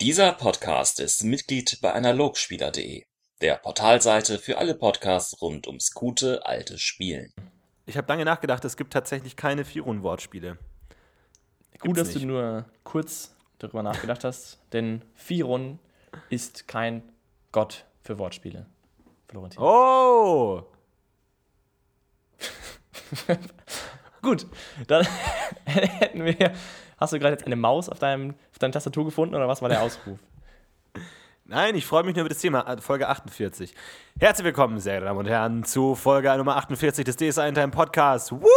Dieser Podcast ist Mitglied bei Analogspieler.de, der Portalseite für alle Podcasts rund ums gute alte Spielen. Ich habe lange nachgedacht, es gibt tatsächlich keine Firon-Wortspiele. Gut, dass nicht. du nur kurz darüber nachgedacht hast, denn Firon ist kein Gott für Wortspiele. Florentin. Oh! Gut, dann hätten wir. Hast du gerade jetzt eine Maus auf, deinem, auf deiner Tastatur gefunden oder was war der Ausruf? Nein, ich freue mich nur über das Thema, äh, Folge 48. Herzlich willkommen, sehr Damen und Herren, zu Folge Nummer 48 des DSA in Time Podcast. Woo!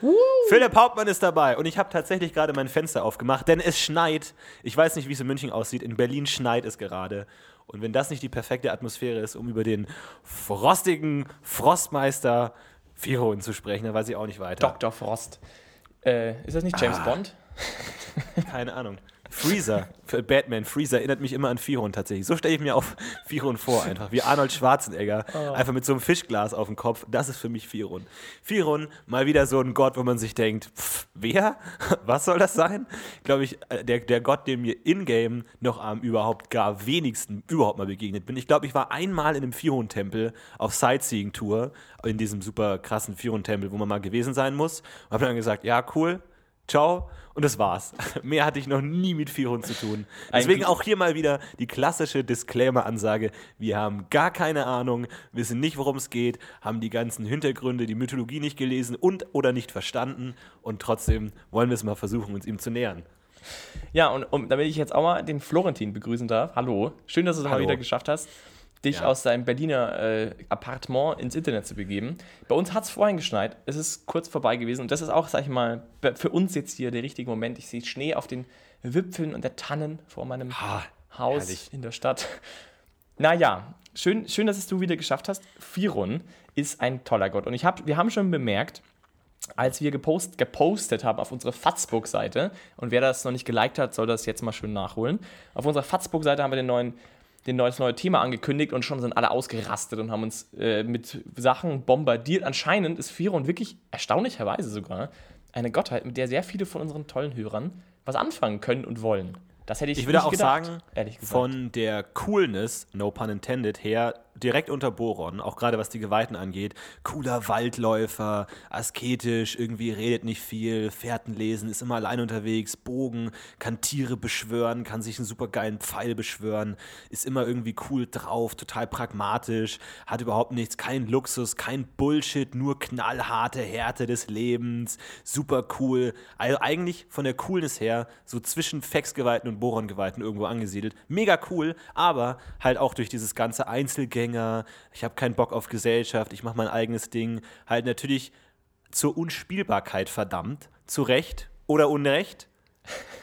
Woo! Philipp Hauptmann ist dabei und ich habe tatsächlich gerade mein Fenster aufgemacht, denn es schneit. Ich weiß nicht, wie es in München aussieht. In Berlin schneit es gerade. Und wenn das nicht die perfekte Atmosphäre ist, um über den frostigen Frostmeister Firon zu sprechen, dann weiß ich auch nicht weiter. Dr. Frost. Äh, ist das nicht James ah. Bond? Keine Ahnung. Freezer, für Batman, Freezer erinnert mich immer an Firon tatsächlich. So stelle ich mir auch Firon vor, einfach wie Arnold Schwarzenegger, oh. einfach mit so einem Fischglas auf dem Kopf. Das ist für mich Firon. Firon, mal wieder so ein Gott, wo man sich denkt, pff, wer? Was soll das sein? Glaube ich, äh, der, der Gott, dem mir in-game noch am überhaupt gar wenigsten überhaupt mal begegnet bin. Ich glaube, ich war einmal in einem Firon-Tempel auf Sightseeing-Tour, in diesem super krassen Firon-Tempel, wo man mal gewesen sein muss. Und habe dann gesagt, ja, cool, ciao und das war's. Mehr hatte ich noch nie mit Vierhund zu tun. Deswegen auch hier mal wieder die klassische Disclaimer-Ansage. Wir haben gar keine Ahnung, wissen nicht, worum es geht, haben die ganzen Hintergründe, die Mythologie nicht gelesen und oder nicht verstanden. Und trotzdem wollen wir es mal versuchen, uns ihm zu nähern. Ja, und um, damit ich jetzt auch mal den Florentin begrüßen darf. Hallo. Schön, dass du es mal wieder geschafft hast dich ja. aus deinem Berliner äh, Appartement ins Internet zu begeben. Bei uns hat es vorhin geschneit, es ist kurz vorbei gewesen und das ist auch, sag ich mal, für uns jetzt hier der richtige Moment. Ich sehe Schnee auf den Wipfeln und der Tannen vor meinem ha, Haus herrlich. in der Stadt. Naja, schön, schön, dass es du wieder geschafft hast. Firon ist ein toller Gott und ich hab, wir haben schon bemerkt, als wir gepost, gepostet haben auf unserer Fatzbook-Seite, und wer das noch nicht geliked hat, soll das jetzt mal schön nachholen. Auf unserer Fatzbook-Seite haben wir den neuen den neues neue Thema angekündigt und schon sind alle ausgerastet und haben uns äh, mit Sachen bombardiert. Anscheinend ist Firon wirklich erstaunlicherweise sogar eine Gottheit, mit der sehr viele von unseren tollen Hörern was anfangen können und wollen. Das hätte ich, ich würde auch gedacht, sagen, von der Coolness, no pun intended, her direkt unter Boron, auch gerade was die Geweihten angeht. Cooler Waldläufer, asketisch, irgendwie redet nicht viel, Fährten lesen, ist immer allein unterwegs, Bogen, kann Tiere beschwören, kann sich einen super geilen Pfeil beschwören, ist immer irgendwie cool drauf, total pragmatisch, hat überhaupt nichts, kein Luxus, kein Bullshit, nur knallharte Härte des Lebens, super cool. Also eigentlich von der Coolness her so zwischen Fex-Geweihten und Boron-Geweihten irgendwo angesiedelt. Mega cool, aber halt auch durch dieses ganze Einzelgame Einzelgänger, ich habe keinen Bock auf Gesellschaft, ich mache mein eigenes Ding. Halt natürlich zur Unspielbarkeit verdammt. Zu Recht oder Unrecht.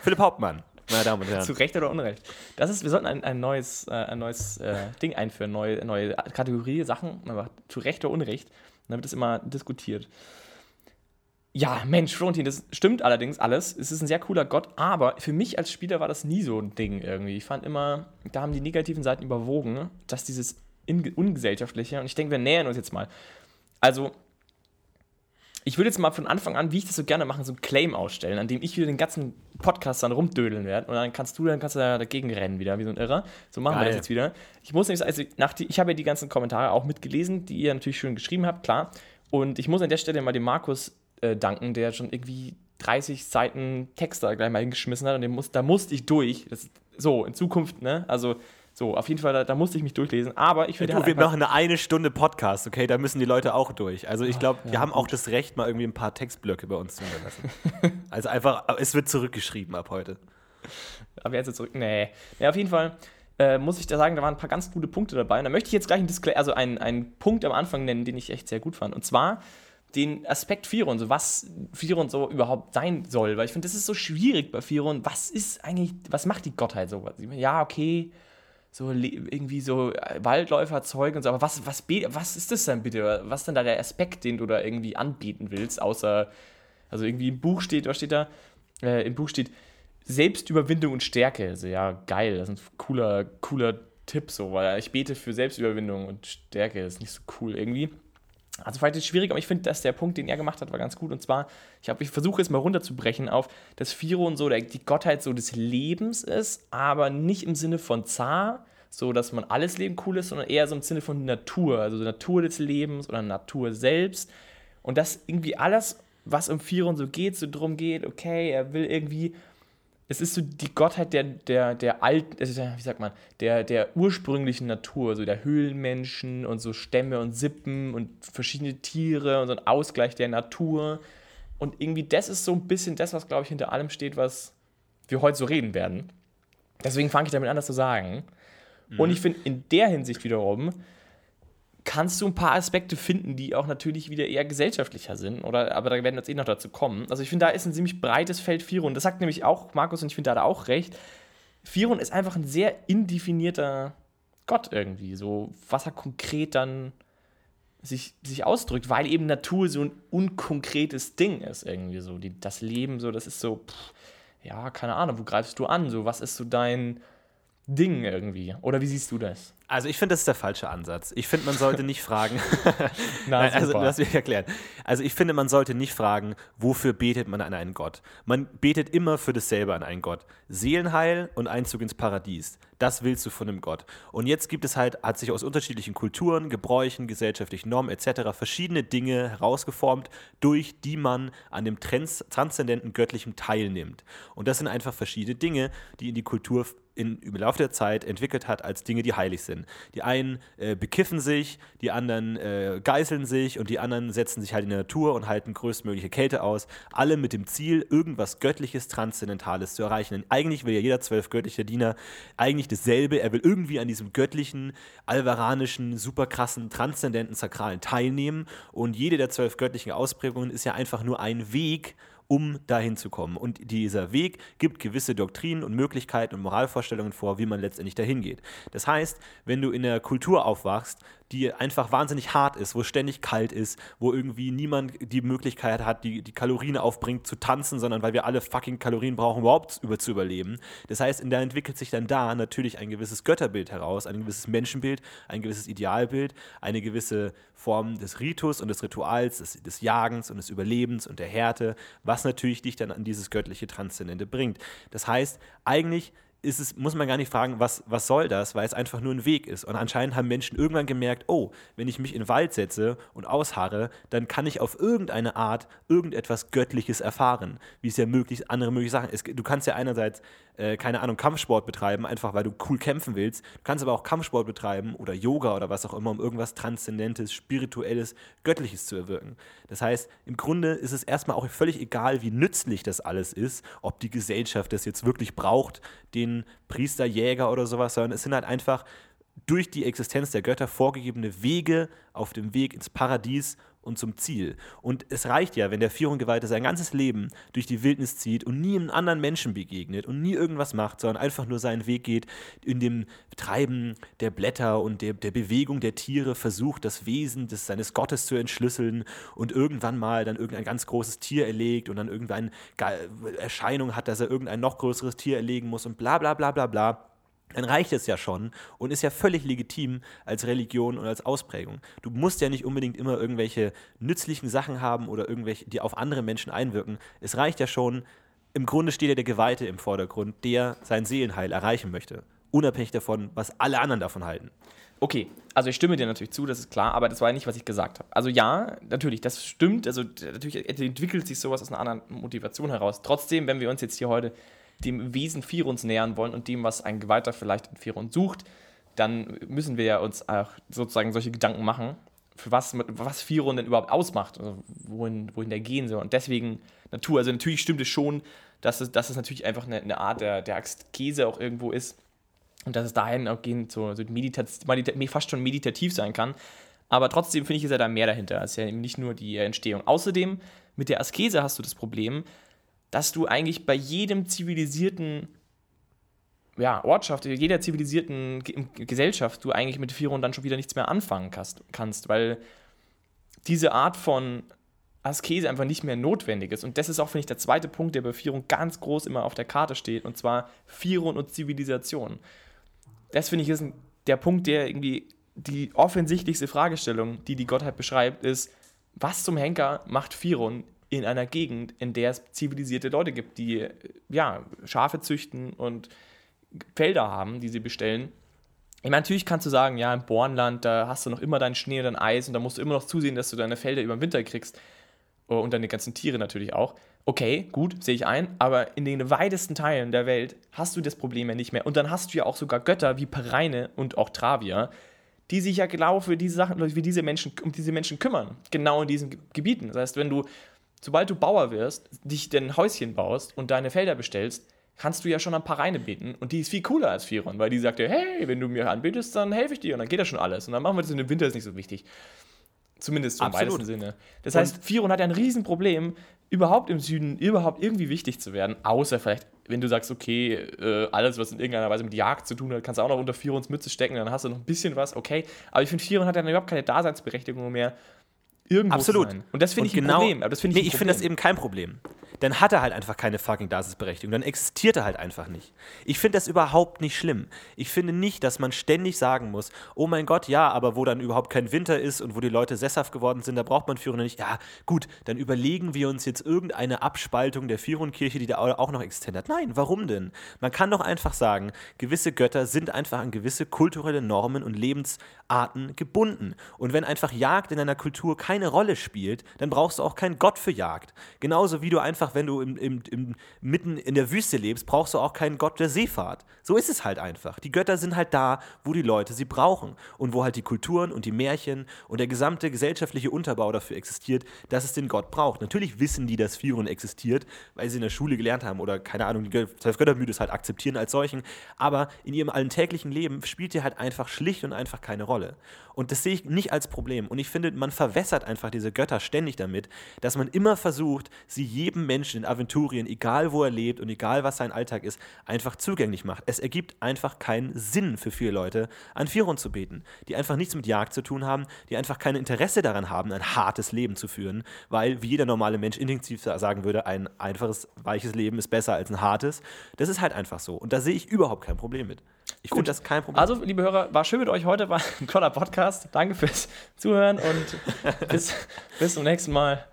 Philipp Hauptmann, meine Damen und Herren. Zu Recht oder Unrecht. Das ist, wir sollten ein, ein neues, äh, ein neues äh, Ding einführen, neue, neue Kategorie, Sachen, aber zu Recht oder Unrecht. dann wird es immer diskutiert. Ja, Mensch, Florentin, das stimmt allerdings alles. Es ist ein sehr cooler Gott, aber für mich als Spieler war das nie so ein Ding irgendwie. Ich fand immer, da haben die negativen Seiten überwogen, dass dieses ungesellschaftliche. Und ich denke, wir nähern uns jetzt mal. Also, ich würde jetzt mal von Anfang an, wie ich das so gerne mache, so ein Claim ausstellen, an dem ich wieder den ganzen Podcast dann rumdödeln werde. Und dann kannst du dann kannst du da dagegen rennen wieder, wie so ein Irrer. So machen Geil. wir das jetzt wieder. Ich muss nämlich also nach die, ich habe ja die ganzen Kommentare auch mitgelesen, die ihr natürlich schön geschrieben habt, klar. Und ich muss an der Stelle mal dem Markus äh, danken, der schon irgendwie 30 Seiten Text da gleich mal hingeschmissen hat. Und muss, da musste ich durch. Das, so, in Zukunft, ne? Also so, auf jeden Fall, da, da, musste ich mich durchlesen. Aber ich finde. Ja, halt wir machen eine eine Stunde Podcast, okay? Da müssen die Leute auch durch. Also ich glaube, ja, wir haben gut. auch das Recht, mal irgendwie ein paar Textblöcke bei uns zu hinterlassen. also einfach, es wird zurückgeschrieben ab heute. Aber jetzt zurück. Nee. Ja, auf jeden Fall. Äh, muss ich da sagen, da waren ein paar ganz gute Punkte dabei. Und da möchte ich jetzt gleich ein Display, also einen, einen Punkt am Anfang nennen, den ich echt sehr gut fand. Und zwar den Aspekt Firon, so was Firon so überhaupt sein soll. Weil ich finde, das ist so schwierig bei Firon. Was ist eigentlich, was macht die Gottheit so? Ja, okay, so irgendwie so äh, Waldläuferzeug und so. Aber was, was, was ist das denn bitte? Was ist denn da der Aspekt, den du da irgendwie anbieten willst? Außer, also irgendwie im Buch steht, was steht da? Äh, Im Buch steht Selbstüberwindung und Stärke. Also ja, geil, das ist ein cooler, cooler Tipp so, weil ich bete für Selbstüberwindung und Stärke. Das ist nicht so cool irgendwie. Also vielleicht ist es schwierig, aber ich finde, dass der Punkt, den er gemacht hat, war ganz gut. Und zwar, ich, ich versuche es mal runterzubrechen auf, dass Firon so der, die Gottheit so des Lebens ist, aber nicht im Sinne von Zar, so dass man alles Leben cool ist, sondern eher so im Sinne von Natur, also Natur des Lebens oder Natur selbst. Und dass irgendwie alles, was um Firon so geht, so drum geht, okay, er will irgendwie es ist so die Gottheit der, der, der alten, also wie sagt man, der, der ursprünglichen Natur, so der Höhlenmenschen und so Stämme und Sippen und verschiedene Tiere und so ein Ausgleich der Natur. Und irgendwie das ist so ein bisschen das, was, glaube ich, hinter allem steht, was wir heute so reden werden. Deswegen fange ich damit an, das zu sagen. Und ich finde, in der Hinsicht wiederum kannst du ein paar Aspekte finden, die auch natürlich wieder eher gesellschaftlicher sind, oder, aber da werden wir jetzt eh noch dazu kommen. Also ich finde, da ist ein ziemlich breites Feld Firon. Das sagt nämlich auch Markus und ich finde, da hat er auch recht. Firon ist einfach ein sehr indefinierter Gott irgendwie, so was er konkret dann sich, sich ausdrückt, weil eben Natur so ein unkonkretes Ding ist irgendwie so. Die, das Leben so, das ist so, pff, ja, keine Ahnung, wo greifst du an? So, was ist so dein Ding irgendwie? Oder wie siehst du das? Also ich finde, das ist der falsche Ansatz. Ich finde, man sollte nicht fragen. Na, Nein, also lass mich erklären. Also ich finde, man sollte nicht fragen, wofür betet man an einen Gott. Man betet immer für dasselbe an einen Gott. Seelenheil und Einzug ins Paradies. Das willst du von einem Gott. Und jetzt gibt es halt, hat sich aus unterschiedlichen Kulturen, Gebräuchen, gesellschaftlichen Normen etc. verschiedene Dinge herausgeformt, durch die man an dem trans transzendenten Göttlichen teilnimmt. Und das sind einfach verschiedene Dinge, die in die Kultur in, im Laufe der Zeit entwickelt hat als Dinge, die heilig sind. Die einen äh, bekiffen sich, die anderen äh, geißeln sich und die anderen setzen sich halt in der Natur und halten größtmögliche Kälte aus. Alle mit dem Ziel, irgendwas Göttliches, Transzendentales zu erreichen. Denn eigentlich will ja jeder zwölf göttliche Diener eigentlich dasselbe. Er will irgendwie an diesem göttlichen, alvaranischen, super krassen, transzendenten, sakralen teilnehmen. Und jede der zwölf göttlichen Ausprägungen ist ja einfach nur ein Weg, um dahin zu kommen. Und dieser Weg gibt gewisse Doktrinen und Möglichkeiten und Moralvorstellungen vor, wie man letztendlich dahin geht. Das heißt, wenn du in einer Kultur aufwachst, die einfach wahnsinnig hart ist, wo es ständig kalt ist, wo irgendwie niemand die Möglichkeit hat, die, die Kalorien aufbringt, zu tanzen, sondern weil wir alle fucking Kalorien brauchen, überhaupt über zu überleben. Das heißt, da entwickelt sich dann da natürlich ein gewisses Götterbild heraus, ein gewisses Menschenbild, ein gewisses Idealbild, eine gewisse Form des Ritus und des Rituals, des, des Jagens und des Überlebens und der Härte, was natürlich dich dann an dieses göttliche Transzendente bringt. Das heißt, eigentlich ist es, muss man gar nicht fragen, was, was soll das, weil es einfach nur ein Weg ist. Und anscheinend haben Menschen irgendwann gemerkt, oh, wenn ich mich in den Wald setze und ausharre, dann kann ich auf irgendeine Art irgendetwas Göttliches erfahren, wie es ja möglich andere mögliche Sachen ist. Du kannst ja einerseits, äh, keine Ahnung, Kampfsport betreiben, einfach weil du cool kämpfen willst. Du kannst aber auch Kampfsport betreiben oder Yoga oder was auch immer, um irgendwas Transzendentes, Spirituelles, Göttliches zu erwirken. Das heißt, im Grunde ist es erstmal auch völlig egal, wie nützlich das alles ist, ob die Gesellschaft das jetzt wirklich braucht, den Priester, Jäger oder sowas, sondern es sind halt einfach durch die Existenz der Götter vorgegebene Wege auf dem Weg ins Paradies und zum Ziel. Und es reicht ja, wenn der Führunggeweihte sein ganzes Leben durch die Wildnis zieht und nie einem anderen Menschen begegnet und nie irgendwas macht, sondern einfach nur seinen Weg geht, in dem Treiben der Blätter und der, der Bewegung der Tiere versucht, das Wesen des, seines Gottes zu entschlüsseln und irgendwann mal dann irgendein ganz großes Tier erlegt und dann irgendeine Ge- Erscheinung hat, dass er irgendein noch größeres Tier erlegen muss und bla bla bla bla bla dann reicht es ja schon und ist ja völlig legitim als Religion und als Ausprägung. Du musst ja nicht unbedingt immer irgendwelche nützlichen Sachen haben oder irgendwelche, die auf andere Menschen einwirken. Es reicht ja schon, im Grunde steht ja der Geweihte im Vordergrund, der sein Seelenheil erreichen möchte. Unabhängig davon, was alle anderen davon halten. Okay, also ich stimme dir natürlich zu, das ist klar, aber das war ja nicht, was ich gesagt habe. Also ja, natürlich, das stimmt. Also natürlich entwickelt sich sowas aus einer anderen Motivation heraus. Trotzdem, wenn wir uns jetzt hier heute dem Wesen Firons nähern wollen und dem, was ein Geweihter vielleicht in Firon sucht, dann müssen wir ja uns auch sozusagen solche Gedanken machen, für was, was Firon denn überhaupt ausmacht, also wohin, wohin der gehen soll. Und deswegen Natur. Also natürlich stimmt es schon, dass es, dass es natürlich einfach eine, eine Art der, der Askese auch irgendwo ist. Und dass es dahin auch gehen, so, so fast schon meditativ sein kann. Aber trotzdem finde ich, ist ja da mehr dahinter. Es ist ja eben nicht nur die Entstehung. Außerdem, mit der Askese hast du das Problem, dass du eigentlich bei jedem zivilisierten ja, Ortschaft, jeder zivilisierten Ge Gesellschaft, du eigentlich mit Firon dann schon wieder nichts mehr anfangen kannst, weil diese Art von Askese einfach nicht mehr notwendig ist. Und das ist auch, finde ich, der zweite Punkt, der bei Firon ganz groß immer auf der Karte steht, und zwar Firon und Zivilisation. Das finde ich ist der Punkt, der irgendwie die offensichtlichste Fragestellung, die die Gottheit beschreibt, ist, was zum Henker macht Firon in einer Gegend, in der es zivilisierte Leute gibt, die äh, ja, Schafe züchten und Felder haben, die sie bestellen. Ich meine, natürlich kannst du sagen, ja, im Bornland, da hast du noch immer deinen Schnee und dein Eis und da musst du immer noch zusehen, dass du deine Felder über den Winter kriegst. Oh, und deine ganzen Tiere natürlich auch. Okay, gut, sehe ich ein, aber in den weitesten Teilen der Welt hast du das Problem ja nicht mehr. Und dann hast du ja auch sogar Götter wie Pereine und auch Travia, die sich ja genau für diese Sachen, für diese Menschen, um diese Menschen kümmern. Genau in diesen Gebieten. Das heißt, wenn du, sobald du Bauer wirst, dich dein Häuschen baust und deine Felder bestellst, kannst du ja schon ein paar Reine beten. Und die ist viel cooler als Firon, weil die sagt dir, hey, wenn du mir anbetest, dann helfe ich dir und dann geht das schon alles. Und dann machen wir das in dem Winter, ist nicht so wichtig. Zumindest so im Absolut. weitesten Sinne. Das heißt, Firon hat ja ein Riesenproblem, überhaupt im Süden, überhaupt irgendwie wichtig zu werden. Außer vielleicht, wenn du sagst, okay, äh, alles, was in irgendeiner Weise mit Jagd zu tun hat, kannst du auch noch unter Firons Mütze stecken, dann hast du noch ein bisschen was, okay. Aber ich finde, Firon hat ja überhaupt keine Daseinsberechtigung mehr, irgendwo Absolut. sein. Und das finde ich ein genau, Problem. Aber das finde ich nee, ein ich finde das eben kein Problem. Dann hat er halt einfach keine fucking Daseinsberechtigung. Dann existiert er halt einfach nicht. Ich finde das überhaupt nicht schlimm. Ich finde nicht, dass man ständig sagen muss, oh mein Gott, ja, aber wo dann überhaupt kein Winter ist und wo die Leute sesshaft geworden sind, da braucht man Führer nicht. Ja, gut, dann überlegen wir uns jetzt irgendeine Abspaltung der Firon-Kirche, die da auch noch existent hat. Nein, warum denn? Man kann doch einfach sagen, gewisse Götter sind einfach an gewisse kulturelle Normen und Lebensarten gebunden. Und wenn einfach Jagd in einer Kultur keine Rolle spielt, dann brauchst du auch keinen Gott für Jagd. Genauso wie du einfach, wenn du im, im, im, mitten in der Wüste lebst, brauchst du auch keinen Gott der Seefahrt. So ist es halt einfach. Die Götter sind halt da, wo die Leute sie brauchen. Und wo halt die Kulturen und die Märchen und der gesamte gesellschaftliche Unterbau dafür existiert, dass es den Gott braucht. Natürlich wissen die, dass Firon existiert, weil sie in der Schule gelernt haben oder keine Ahnung, die zwölf Göttermythos halt akzeptieren als solchen. Aber in ihrem alltäglichen Leben spielt die halt einfach schlicht und einfach keine Rolle. Und das sehe ich nicht als Problem. Und ich finde, man verwässert einfach diese Götter ständig damit, dass man immer versucht, sie jedem Menschen in Aventurien, egal wo er lebt und egal was sein Alltag ist, einfach zugänglich macht. Es ergibt einfach keinen Sinn für viele Leute, an Firon zu beten, die einfach nichts mit Jagd zu tun haben, die einfach kein Interesse daran haben, ein hartes Leben zu führen, weil, wie jeder normale Mensch instinktiv sagen würde, ein einfaches, weiches Leben ist besser als ein hartes. Das ist halt einfach so. Und da sehe ich überhaupt kein Problem mit. Ich finde das kein Problem. Also, liebe Hörer, war schön mit euch heute, war ein toller Podcast. Danke fürs Zuhören und bis, bis zum nächsten Mal.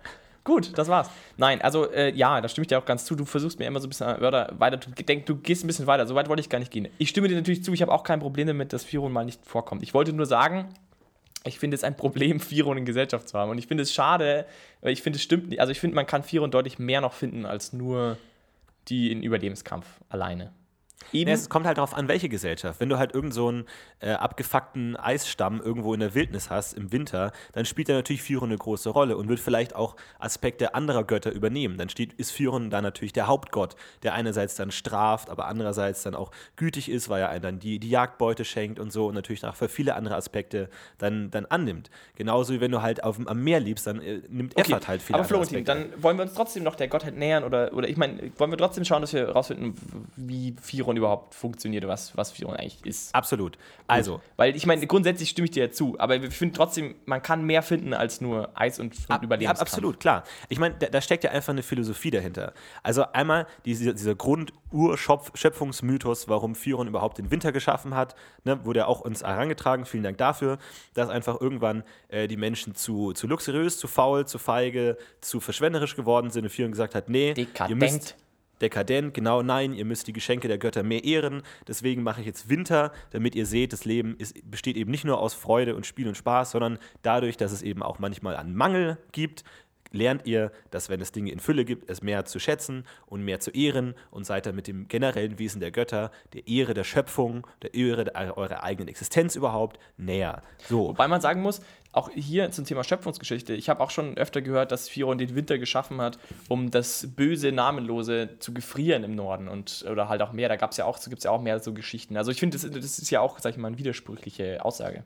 Gut, das war's. Nein, also äh, ja, da stimme ich dir auch ganz zu. Du versuchst mir immer so ein bisschen Wörter weiter. Du, denk, du gehst ein bisschen weiter. So weit wollte ich gar nicht gehen. Ich stimme dir natürlich zu. Ich habe auch kein Problem damit, dass Firon mal nicht vorkommt. Ich wollte nur sagen, ich finde es ein Problem, Firon in Gesellschaft zu haben. Und ich finde es schade, weil ich finde, es stimmt nicht. Also ich finde, man kann Firon deutlich mehr noch finden als nur die in Überlebenskampf alleine. Eben, Ja, es kommt halt darauf an, welche Gesellschaft. Wenn du halt irgend so einen äh, abgefuckten Eisstamm irgendwo in der Wildnis hast im Winter, dann spielt da natürlich Firon eine große Rolle und wird vielleicht auch Aspekte anderer Götter übernehmen. Dann steht, ist Firon da natürlich der Hauptgott, der einerseits dann straft, aber andererseits dann auch gütig ist, weil er einem dann die, die Jagdbeute schenkt und so und natürlich auch für viele andere Aspekte dann, dann annimmt. Genauso wie wenn du halt auf, am Meer liebst, dann äh, nimmt Okay, Effert halt viele aber Florentin, dann wollen wir uns trotzdem noch der Gottheit nähern oder, oder ich meine, wollen wir trotzdem schauen, dass wir herausfinden, wie Firon überhaupt funktioniert, was, was Firon eigentlich ist. Absolut. Also, Weil ich meine, grundsätzlich stimme ich dir ja zu, aber wir finden trotzdem, man kann mehr finden als nur Eis und, und Ab, ja, absolut, klar. Ich meine, da, da steckt ja einfach eine Philosophie dahinter. Also einmal diese, dieser Grund-Urschöpfungsmythos, warum Firon überhaupt den Winter geschaffen hat, ne, wurde ja auch uns herangetragen. Vielen Dank dafür, dass einfach irgendwann äh, die Menschen zu, zu luxuriös, zu faul, zu feige, zu verschwenderisch geworden sind und Firon gesagt hat, nee, ihr Dekadent. müsst dekadent, genau, nein, ihr müsst die Geschenke der Götter mehr ehren. Deswegen mache ich jetzt Winter, damit ihr seht, das Leben ist, besteht eben nicht nur aus Freude und Spiel und Spaß, sondern dadurch, dass es eben auch manchmal einen Mangel gibt, lernt ihr, dass wenn es Dinge in Fülle gibt, es mehr zu schätzen und mehr zu ehren und seid dann mit dem generellen Wesen der Götter, der Ehre der Schöpfung, der Ehre der, eurer eigenen Existenz überhaupt näher. So. Wobei man sagen muss, auch hier zum Thema Schöpfungsgeschichte, ich habe auch schon öfter gehört, dass Firon den Winter geschaffen hat, um das böse Namenlose zu gefrieren im Norden und oder halt auch mehr. Da gab's ja auch, gibt es ja auch mehr so Geschichten. Also ich finde, das, das ist ja auch, sag ich mal, eine widersprüchliche Aussage.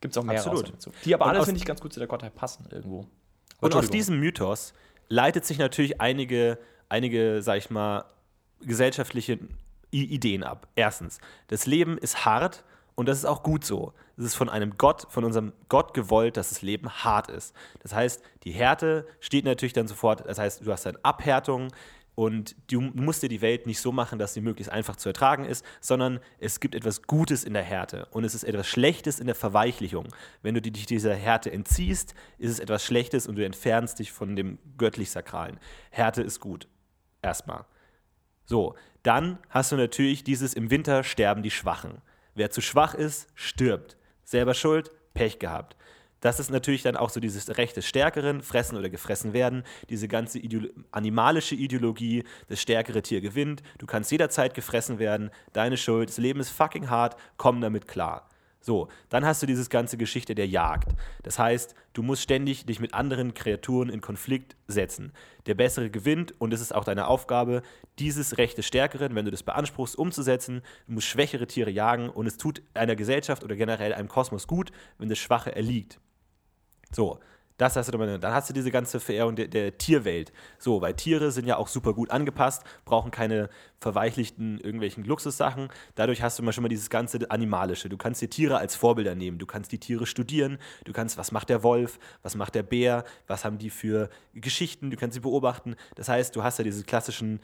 Gibt es auch mehr Absolut. dazu. Die aber Und alle, finde ich, ganz gut zu der Gottheit passen irgendwo. Und aus diesem Mythos leitet sich natürlich einige, einige, sag ich mal, gesellschaftliche Ideen ab. Erstens, das Leben ist hart und das ist auch gut so. Es ist von einem Gott, von unserem Gott gewollt, dass das Leben hart ist. Das heißt, die Härte steht natürlich dann sofort, das heißt, du hast dann Abhärtung, Und du musst dir die Welt nicht so machen, dass sie möglichst einfach zu ertragen ist, sondern es gibt etwas Gutes in der Härte und es ist etwas Schlechtes in der Verweichlichung. Wenn du dich dieser Härte entziehst, ist es etwas Schlechtes und du entfernst dich von dem göttlich-sakralen. Härte ist gut. Erstmal. So, dann hast du natürlich dieses im Winter sterben die Schwachen. Wer zu schwach ist, stirbt. Selber schuld, Pech gehabt. Das ist natürlich dann auch so dieses Recht des Stärkeren, fressen oder gefressen werden, diese ganze Ideolo animalische Ideologie, das stärkere Tier gewinnt, du kannst jederzeit gefressen werden, deine Schuld, das Leben ist fucking hart, komm damit klar. So, dann hast du diese ganze Geschichte der Jagd. Das heißt, du musst ständig dich mit anderen Kreaturen in Konflikt setzen. Der Bessere gewinnt und es ist auch deine Aufgabe, dieses Recht des Stärkeren, wenn du das beanspruchst, umzusetzen. Du musst schwächere Tiere jagen und es tut einer Gesellschaft oder generell einem Kosmos gut, wenn das Schwache erliegt. So, das hast du dann, dann hast du diese ganze Verehrung der, der, Tierwelt. So, weil Tiere sind ja auch super gut angepasst, brauchen keine verweichlichten irgendwelchen Luxussachen. Dadurch hast du mal schon mal dieses ganze Animalische. Du kannst dir Tiere als Vorbilder nehmen. Du kannst die Tiere studieren. Du kannst, was macht der Wolf? Was macht der Bär? Was haben die für Geschichten? Du kannst sie beobachten. Das heißt, du hast ja diese klassischen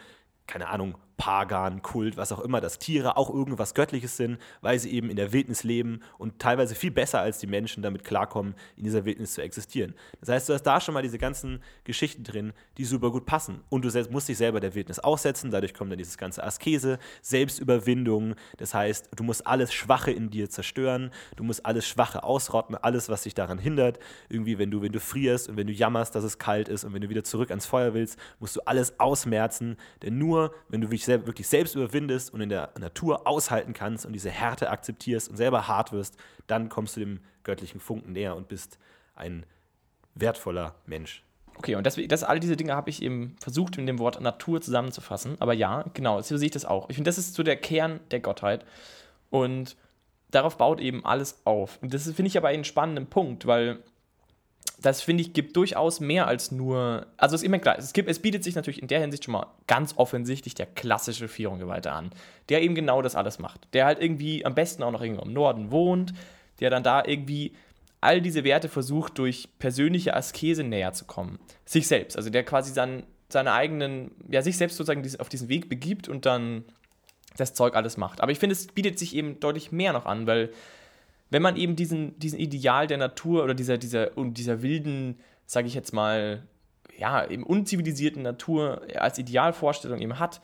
keine Ahnung, Pagan, Kult, was auch immer, dass Tiere auch irgendwas Göttliches sind, weil sie eben in der Wildnis leben und teilweise viel besser als die Menschen damit klarkommen, in dieser Wildnis zu existieren. Das heißt, du hast da schon mal diese ganzen Geschichten drin, die super gut passen. Und du selbst musst dich selber der Wildnis aussetzen, dadurch kommt dann dieses ganze Askese, Selbstüberwindung. Das heißt, du musst alles Schwache in dir zerstören, du musst alles Schwache ausrotten, alles, was dich daran hindert. Irgendwie, wenn du, wenn du frierst und wenn du jammerst, dass es kalt ist und wenn du wieder zurück ans Feuer willst, musst du alles ausmerzen, denn nur, wenn du dich selber, wirklich selbst überwindest und in der Natur aushalten kannst und diese Härte akzeptierst und selber hart wirst, dann kommst du dem göttlichen Funken näher und bist ein wertvoller Mensch. Okay, und deswegen, das, all diese Dinge habe ich eben versucht, in dem Wort Natur zusammenzufassen. Aber ja, genau, so sehe ich das auch. Ich finde, das ist so der Kern der Gottheit. Und darauf baut eben alles auf. Und das finde ich aber einen spannenden Punkt, weil das finde ich gibt durchaus mehr als nur. Also ist immer klar, es, gibt, es bietet sich natürlich in der Hinsicht schon mal ganz offensichtlich der klassische Vierungeweihte an, der eben genau das alles macht. Der halt irgendwie am besten auch noch irgendwo im Norden wohnt, der dann da irgendwie all diese Werte versucht, durch persönliche Askese näher zu kommen. Sich selbst, also der quasi dann seine eigenen, ja, sich selbst sozusagen auf diesen Weg begibt und dann das Zeug alles macht. Aber ich finde, es bietet sich eben deutlich mehr noch an, weil wenn man eben diesen, diesen Ideal der Natur oder dieser, dieser, dieser wilden, sage ich jetzt mal, ja, eben unzivilisierten Natur als Idealvorstellung eben hat,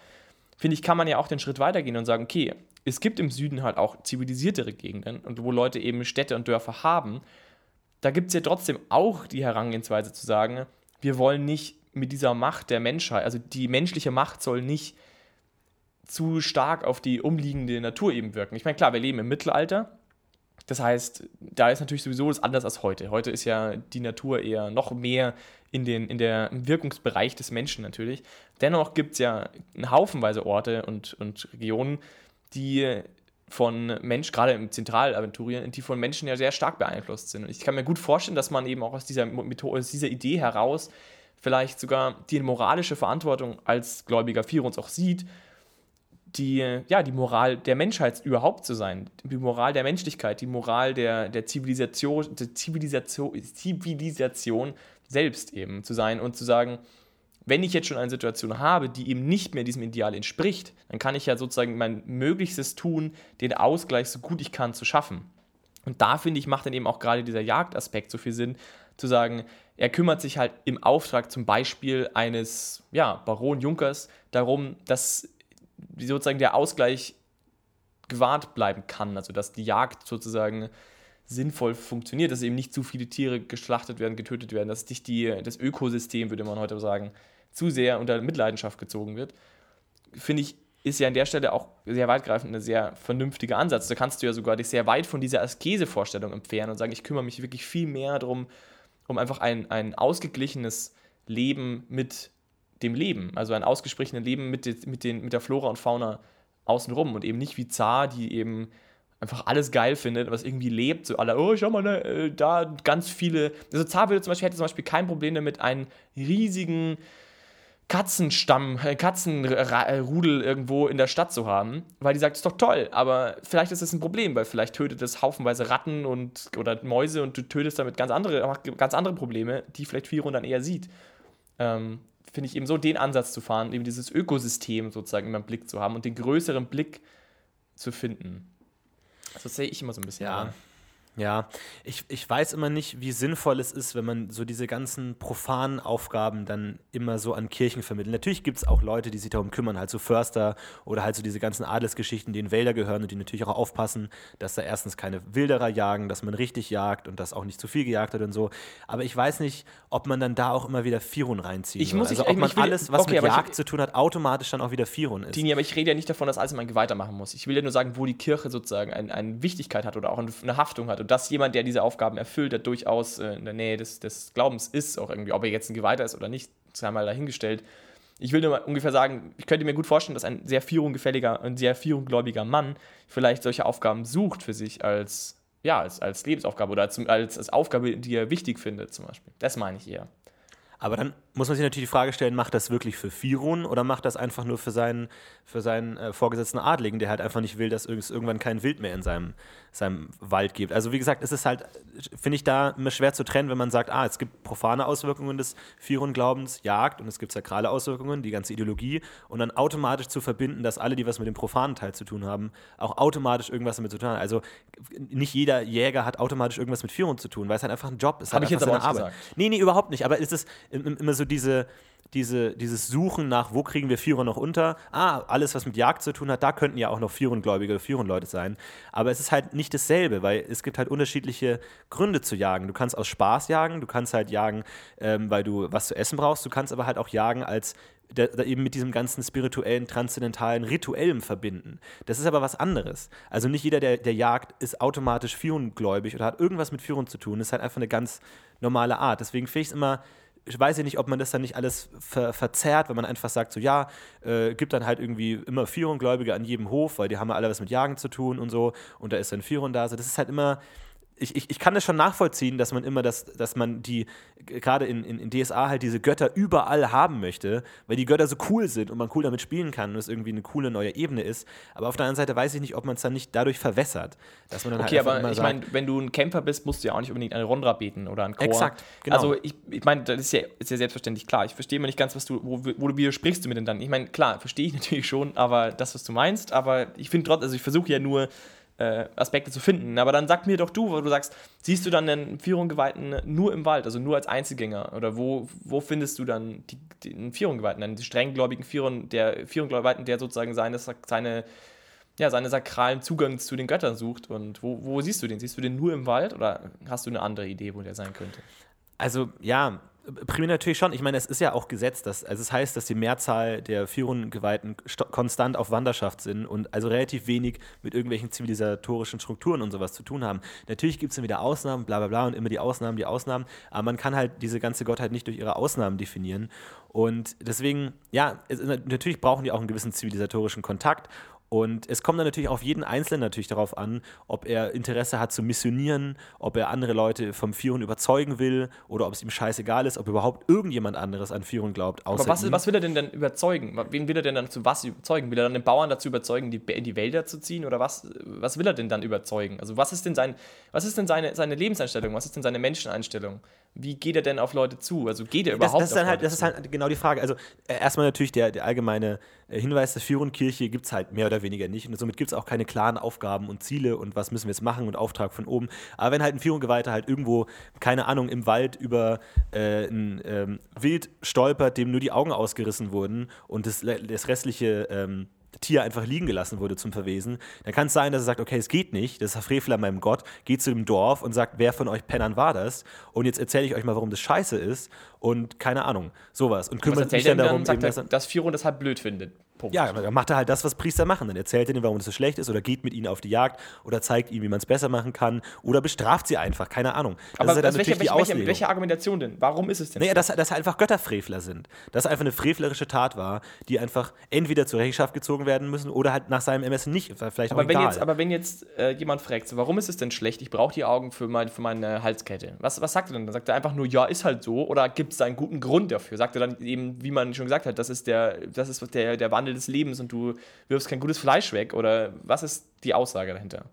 finde ich, kann man ja auch den Schritt weitergehen und sagen, okay, es gibt im Süden halt auch zivilisiertere Gegenden und wo Leute eben Städte und Dörfer haben, da gibt es ja trotzdem auch die Herangehensweise zu sagen, wir wollen nicht mit dieser Macht der Menschheit, also die menschliche Macht soll nicht zu stark auf die umliegende Natur eben wirken. Ich meine, klar, wir leben im Mittelalter, das heißt, da ist natürlich sowieso das anders als heute. Heute ist ja die Natur eher noch mehr in den in der, im Wirkungsbereich des Menschen natürlich. Dennoch gibt es ja haufenweise Orte und, und Regionen, die von Menschen, gerade im Zentralaventurien, die von Menschen ja sehr stark beeinflusst sind. Und ich kann mir gut vorstellen, dass man eben auch aus dieser, aus dieser Idee heraus vielleicht sogar die moralische Verantwortung als gläubiger Vierons auch sieht, die, ja, die Moral der Menschheit überhaupt zu sein, die Moral der Menschlichkeit, die Moral der, der Zivilisation, der Zivilisation, Zivilisation selbst eben zu sein und zu sagen, wenn ich jetzt schon eine Situation habe, die eben nicht mehr diesem Ideal entspricht, dann kann ich ja sozusagen mein Möglichstes tun, den Ausgleich so gut ich kann zu schaffen. Und da finde ich, macht dann eben auch gerade dieser Jagdaspekt so viel Sinn, zu sagen, er kümmert sich halt im Auftrag zum Beispiel eines ja, Baron Junkers darum, dass sozusagen der Ausgleich gewahrt bleiben kann. Also dass die Jagd sozusagen sinnvoll funktioniert, dass eben nicht zu viele Tiere geschlachtet werden, getötet werden, dass nicht die, das Ökosystem, würde man heute sagen, zu sehr unter Mitleidenschaft gezogen wird. Finde ich, ist ja an der Stelle auch sehr weitgreifend ein sehr vernünftiger Ansatz. Da kannst du ja sogar dich sehr weit von dieser Askese-Vorstellung entfernen und sagen, ich kümmere mich wirklich viel mehr darum, um einfach ein, ein ausgeglichenes Leben mit dem Leben, also ein ausgesprochenes Leben mit, den, mit, den, mit der Flora und Fauna außenrum und eben nicht wie Zar, die eben einfach alles geil findet, was irgendwie lebt, so alle, oh, schau mal, ne, äh, da ganz viele, also Zar würde zum Beispiel, hätte zum Beispiel kein Problem damit, einen riesigen Katzenstamm, äh, Katzenrudel irgendwo in der Stadt zu haben, weil die sagt, ist doch toll, aber vielleicht ist es ein Problem, weil vielleicht tötet es haufenweise Ratten und, oder Mäuse und du tötest damit ganz andere, ganz andere Probleme, die vielleicht Firon dann eher sieht. Ähm, finde ich eben so den Ansatz zu fahren, eben dieses Ökosystem sozusagen immer im Blick zu haben und den größeren Blick zu finden. Das sehe ich immer so ein bisschen. Ja. Ja, ich, ich weiß immer nicht, wie sinnvoll es ist, wenn man so diese ganzen profanen Aufgaben dann immer so an Kirchen vermittelt. Natürlich gibt es auch Leute, die sich darum kümmern, halt so Förster oder halt so diese ganzen Adelsgeschichten, die in Wälder gehören und die natürlich auch aufpassen, dass da erstens keine Wilderer jagen, dass man richtig jagt und dass auch nicht zu viel gejagt wird und so. Aber ich weiß nicht, ob man dann da auch immer wieder Firun reinzieht. Ich muss also ich, ob man will, alles, was okay, mit Jagd ich, zu tun hat, automatisch dann auch wieder Firun ist. Tini, aber ich rede ja nicht davon, dass alles immer ein Geweihter machen muss. Ich will ja nur sagen, wo die Kirche sozusagen ein, eine Wichtigkeit hat oder auch eine Haftung hat dass jemand, der diese Aufgaben erfüllt, der durchaus äh, in der Nähe des, des Glaubens ist, auch irgendwie, ob er jetzt ein Geweihter ist oder nicht, sei mal dahingestellt. Ich will nur ungefähr sagen, ich könnte mir gut vorstellen, dass ein sehr führunggefälliger und sehr führunggläubiger Mann vielleicht solche Aufgaben sucht für sich als, ja, als, als Lebensaufgabe oder als, als Aufgabe, die er wichtig findet, zum Beispiel. Das meine ich eher. Aber dann muss man sich natürlich die Frage stellen, macht das wirklich für Firun oder macht das einfach nur für seinen, für seinen äh, vorgesetzten Adligen, der halt einfach nicht will, dass es irgendwann kein Wild mehr in seinem, seinem Wald gibt. Also wie gesagt, es ist halt, finde ich da immer schwer zu trennen, wenn man sagt, ah, es gibt profane Auswirkungen des Firun-Glaubens, Jagd und es gibt sakrale Auswirkungen, die ganze Ideologie und dann automatisch zu verbinden, dass alle, die was mit dem profanen Teil zu tun haben, auch automatisch irgendwas damit zu tun haben. Also nicht jeder Jäger hat automatisch irgendwas mit Firun zu tun, weil es halt einfach ein Job ist. Habe halt ich jetzt aber nicht gesagt. Nee, nee, überhaupt nicht. Aber es ist immer so diese, diese, dieses Suchen nach, wo kriegen wir Führer noch unter? Ah, alles, was mit Jagd zu tun hat, da könnten ja auch noch Führengläubige oder Führenleute sein. Aber es ist halt nicht dasselbe, weil es gibt halt unterschiedliche Gründe zu jagen. Du kannst aus Spaß jagen, du kannst halt jagen, ähm, weil du was zu essen brauchst, du kannst aber halt auch jagen als da, da eben mit diesem ganzen spirituellen, transzendentalen, rituellem verbinden. Das ist aber was anderes. Also nicht jeder, der, der jagt, ist automatisch Führunggläubig oder hat irgendwas mit Führung zu tun. Das ist halt einfach eine ganz normale Art. Deswegen finde ich es immer ich weiß ja nicht, ob man das dann nicht alles ver verzerrt, wenn man einfach sagt, so ja, äh, gibt dann halt irgendwie immer Führunggläubige an jedem Hof, weil die haben ja alle was mit Jagen zu tun und so und da ist dann Führung da. Also das ist halt immer, ich, ich, ich kann das schon nachvollziehen, dass man immer das, dass man die, gerade in, in, in DSA halt diese Götter überall haben möchte, weil die Götter so cool sind und man cool damit spielen kann und es irgendwie eine coole neue Ebene ist. Aber auf der anderen Seite weiß ich nicht, ob man es dann nicht dadurch verwässert. Dass man dann Okay, halt aber immer ich meine, wenn du ein Kämpfer bist, musst du ja auch nicht unbedingt eine Rondra beten oder ein Chor. Exakt, genau. Also ich, ich meine, das ist ja, ist ja selbstverständlich klar. Ich verstehe immer nicht ganz, was du, wo, wo du widersprichst du mir denn dann. Ich meine, klar, verstehe ich natürlich schon, aber das, was du meinst, aber ich finde trotzdem, also ich versuche ja nur äh, Aspekte zu finden. Aber dann sag mir doch du, wo du sagst, siehst du dann den Führunggeweihten nur im Wald, also nur als Einzelgänger? Oder wo, wo findest du dann die, den Führunggeweihten, den strenggläubigen Führung, der Führunggeweihten, der sozusagen seine, seine, ja, seine sakralen Zugang zu den Göttern sucht? Und wo, wo siehst du den? Siehst du den nur im Wald oder hast du eine andere Idee, wo der sein könnte? Also ja, primär natürlich schon. Ich meine, es ist ja auch Gesetz, dass, also es heißt, dass die Mehrzahl der Führungsgeweihten konstant auf Wanderschaft sind und also relativ wenig mit irgendwelchen zivilisatorischen Strukturen und sowas zu tun haben. Natürlich gibt es dann wieder Ausnahmen, bla bla bla und immer die Ausnahmen, die Ausnahmen, aber man kann halt diese ganze Gottheit nicht durch ihre Ausnahmen definieren. Und deswegen, ja, es, natürlich brauchen die auch einen gewissen zivilisatorischen Kontakt und es kommt dann natürlich auf jeden Einzelnen natürlich darauf an, ob er Interesse hat zu missionieren, ob er andere Leute vom Führen überzeugen will oder ob es ihm scheißegal ist, ob überhaupt irgendjemand anderes an Führung glaubt. Außer Aber was, was will er denn dann überzeugen? Wen will er denn dann zu was überzeugen? Will er dann den Bauern dazu überzeugen, die, in die Wälder zu ziehen? Oder was, was will er denn dann überzeugen? Also was ist denn, sein, was ist denn seine, seine Lebenseinstellung? Was ist denn seine Menscheneinstellung? Wie geht er denn auf Leute zu? Also geht er das, überhaupt das ist, dann halt, das ist halt genau die Frage. Also äh, erstmal natürlich der, der allgemeine äh, Hinweis der Führungskirche gibt es halt mehr oder weniger nicht. Und somit gibt es auch keine klaren Aufgaben und Ziele und was müssen wir jetzt machen und Auftrag von oben. Aber wenn halt ein Führunggeweihter halt irgendwo, keine Ahnung, im Wald über äh, ein ähm, Wild stolpert, dem nur die Augen ausgerissen wurden und das, das restliche ähm, Tier einfach liegen gelassen wurde zum Verwesen, dann kann es sein, dass er sagt, okay, es geht nicht, das ist der Frevel an meinem Gott, geht zu dem Dorf und sagt, wer von euch Pennern war das? Und jetzt erzähle ich euch mal, warum das scheiße ist und keine Ahnung, sowas. Und kümmert sich dann darum, dann? eben, Sagt dass er, er, dass Firo das halt blöd findet. Punkt. ja, dann macht er halt das, was Priester machen. Dann erzählt er ihnen, warum das so schlecht ist oder geht mit ihnen auf die Jagd oder zeigt ihnen, wie man es besser machen kann oder bestraft sie einfach, keine Ahnung. Das Aber ist natürlich die welche, welche, Auslegung. welche Argumentation denn? Warum ist es denn? Naja, dass, dass einfach Götterfrevler sind. Dass einfach eine frevlerische Tat war, die einfach entweder zur Rechenschaft gezogen werden müssen oder halt nach seinem Ermessen nicht. Vielleicht auch aber, wenn egal. jetzt, aber wenn jetzt äh, jemand fragt, so, warum ist es denn schlecht? Ich brauche die Augen für, mein, für meine Halskette. Was, was sagt er denn? Dann sagt er einfach nur, ja, ist halt so. Oder gibt es einen guten Grund dafür? Sagt er dann eben, wie man schon gesagt hat, das ist der, das ist der, der Wandel des Lebens und du wirfst kein gutes Fleisch weg? Oder was ist die Aussage dahinter?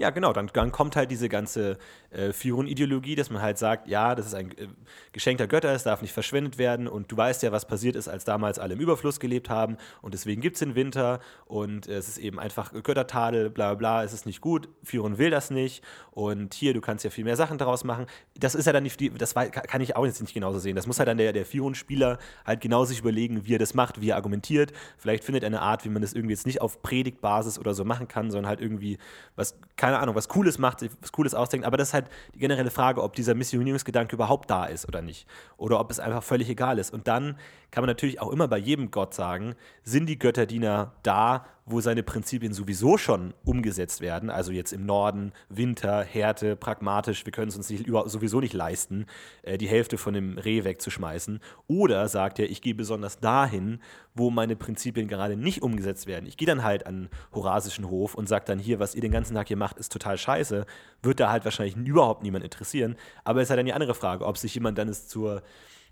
Ja, genau, dann, dann kommt halt diese ganze äh, Firon-Ideologie, dass man halt sagt, ja, das ist ein äh, geschenkter Götter, es darf nicht verschwendet werden und du weißt ja, was passiert ist, als damals alle im Überfluss gelebt haben und deswegen gibt es den Winter und äh, es ist eben einfach Göttertadel, bla bla es ist nicht gut, Firon will das nicht und hier, du kannst ja viel mehr Sachen daraus machen. Das ist ja dann nicht, das kann ich auch jetzt nicht genauso sehen. Das muss halt dann der, der Firon-Spieler halt genau sich überlegen, wie er das macht, wie er argumentiert. Vielleicht findet er eine Art, wie man das irgendwie jetzt nicht auf Predigtbasis oder so machen kann, sondern halt irgendwie was, keine Ahnung, was Cooles macht, was Cooles ausdenkt. Aber das ist halt die generelle Frage, ob dieser Missionierungsgedanke überhaupt da ist oder nicht. Oder ob es einfach völlig egal ist. Und dann kann man natürlich auch immer bei jedem Gott sagen, sind die Götterdiener da, wo seine Prinzipien sowieso schon umgesetzt werden, also jetzt im Norden, Winter, Härte, pragmatisch, wir können es uns nicht, sowieso nicht leisten, äh, die Hälfte von dem Reh wegzuschmeißen. Oder sagt er, ich gehe besonders dahin, wo meine Prinzipien gerade nicht umgesetzt werden. Ich gehe dann halt an Horasischen Hof und sage dann hier, was ihr den ganzen Tag hier macht, ist total scheiße. Wird da halt wahrscheinlich überhaupt niemand interessieren. Aber es ist halt dann die andere Frage, ob sich jemand dann es zur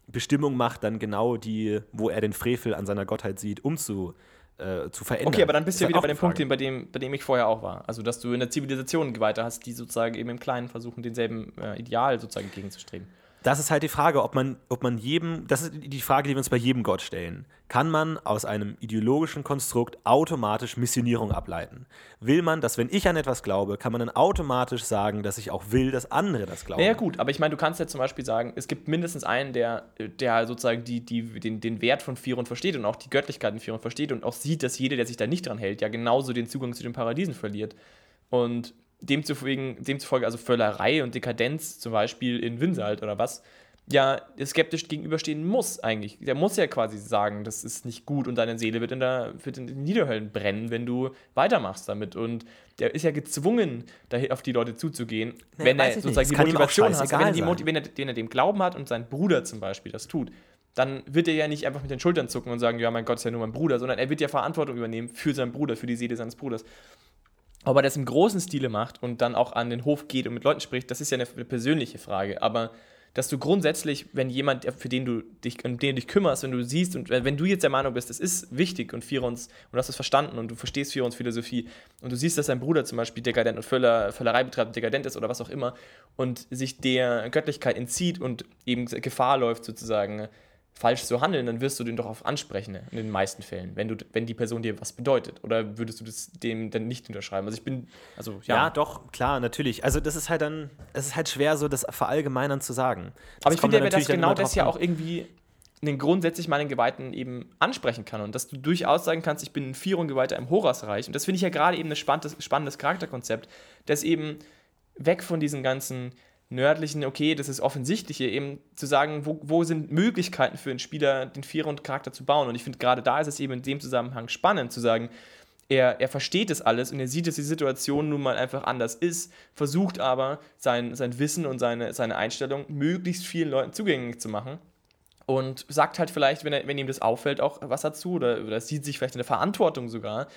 Bestimmung macht, dann genau die, wo er den Frevel an seiner Gottheit sieht, umzu, äh, zu verändern. Okay, aber dann bist du ja wieder bei dem Punkt, bei dem, bei dem ich vorher auch war. Also, dass du in der Zivilisation weiter hast, die sozusagen eben im Kleinen versuchen, denselben äh, Ideal sozusagen entgegenzustreben. Das ist halt die Frage, ob man, ob man jedem, das ist die Frage, die wir uns bei jedem Gott stellen. Kann man aus einem ideologischen Konstrukt automatisch Missionierung ableiten? Will man, dass wenn ich an etwas glaube, kann man dann automatisch sagen, dass ich auch will, dass andere das glauben? Ja, naja, gut, aber ich meine, du kannst ja zum Beispiel sagen, es gibt mindestens einen, der, der sozusagen die, die, den, den Wert von Firon versteht und auch die Göttlichkeit in Firon versteht und auch sieht, dass jeder, der sich da nicht dran hält, ja genauso den Zugang zu den Paradiesen verliert. Und demzufolge, demzufolge also Völlerei und Dekadenz zum Beispiel in Winsalt oder was, ja skeptisch gegenüberstehen muss eigentlich. Der muss ja quasi sagen, das ist nicht gut und deine Seele wird in, der, wird in den Niederhöllen brennen, wenn du weitermachst damit. Und der ist ja gezwungen, da auf die Leute zuzugehen, nee, wenn er sozusagen die Motivation hat, wenn er, die Mot wenn, er, wenn er dem Glauben hat und sein Bruder zum Beispiel das tut. Dann wird er ja nicht einfach mit den Schultern zucken und sagen, ja, mein Gott ist ja nur mein Bruder, sondern er wird ja Verantwortung übernehmen für seinen Bruder, für die Seele seines Bruders. Ob er das im großen Stile macht und dann auch an den Hof geht und mit Leuten spricht, das ist ja eine, persönliche Frage. Aber dass du grundsätzlich, wenn jemand, für den du dich, um den du dich kümmerst, wenn du siehst und wenn du jetzt der Meinung bist, das ist wichtig und Firons, und du hast es verstanden und du verstehst Firons Philosophie und du siehst, dass dein Bruder zum Beispiel dekadent und Völler, Völlerei betreibt, dekadent ist oder was auch immer und sich der Göttlichkeit entzieht und eben Gefahr läuft sozusagen, falsch zu handeln, dann wirst du den doch auf ansprechen, in den meisten Fällen, wenn, du, wenn die Person dir was bedeutet. Oder würdest du das dem dann nicht unterschreiben? Also ich bin, also ja. Ja, doch, klar, natürlich. Also das ist halt dann, es ist halt schwer, so das verallgemeinern zu sagen. Das Aber ich finde, ja, dass genau das ja auch irgendwie den grundsätzlich meinen Geweihten eben ansprechen kann und dass du durchaus sagen kannst, ich bin ein Vierung Geweihter im Horasreich. Und das finde ich ja gerade eben ein spannendes, spannendes Charakterkonzept, das eben weg von diesen ganzen nördlichen, okay, das ist offensichtliche, eben zu sagen, wo, wo sind Möglichkeiten für einen Spieler, den Vierer-Charakter zu bauen. Und ich finde, gerade da ist es eben in dem Zusammenhang spannend zu sagen, er, er versteht das alles und er sieht, dass die Situation nun mal einfach anders ist, versucht aber, sein, sein Wissen und seine, seine Einstellung möglichst vielen Leuten zugänglich zu machen und sagt halt vielleicht, wenn, er, wenn ihm das auffällt, auch was dazu oder, oder sieht sich vielleicht in der Verantwortung sogar,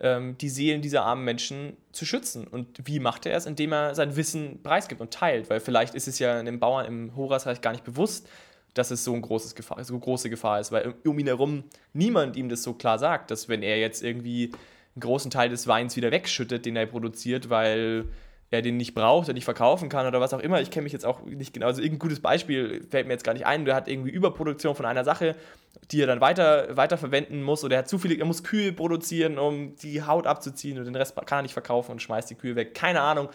die Seelen dieser armen Menschen zu schützen. Und wie macht er es? Indem er sein Wissen preisgibt und teilt. Weil vielleicht ist es ja einem Bauern im Horasreich gar nicht bewusst, dass es so, ein großes Gefahr, so große Gefahr ist, weil um ihn herum niemand ihm das so klar sagt, dass wenn er jetzt irgendwie einen großen Teil des Weins wieder wegschüttet, den er produziert, weil er den nicht braucht, er nicht verkaufen kann oder was auch immer. Ich kenne mich jetzt auch nicht genau. Also irgendein gutes Beispiel fällt mir jetzt gar nicht ein. Der hat irgendwie Überproduktion von einer Sache, die er dann weiter, weiter verwenden muss oder er hat zu viele, er muss Kühe produzieren, um die Haut abzuziehen und den Rest kann er nicht verkaufen und schmeißt die Kühe weg. Keine Ahnung.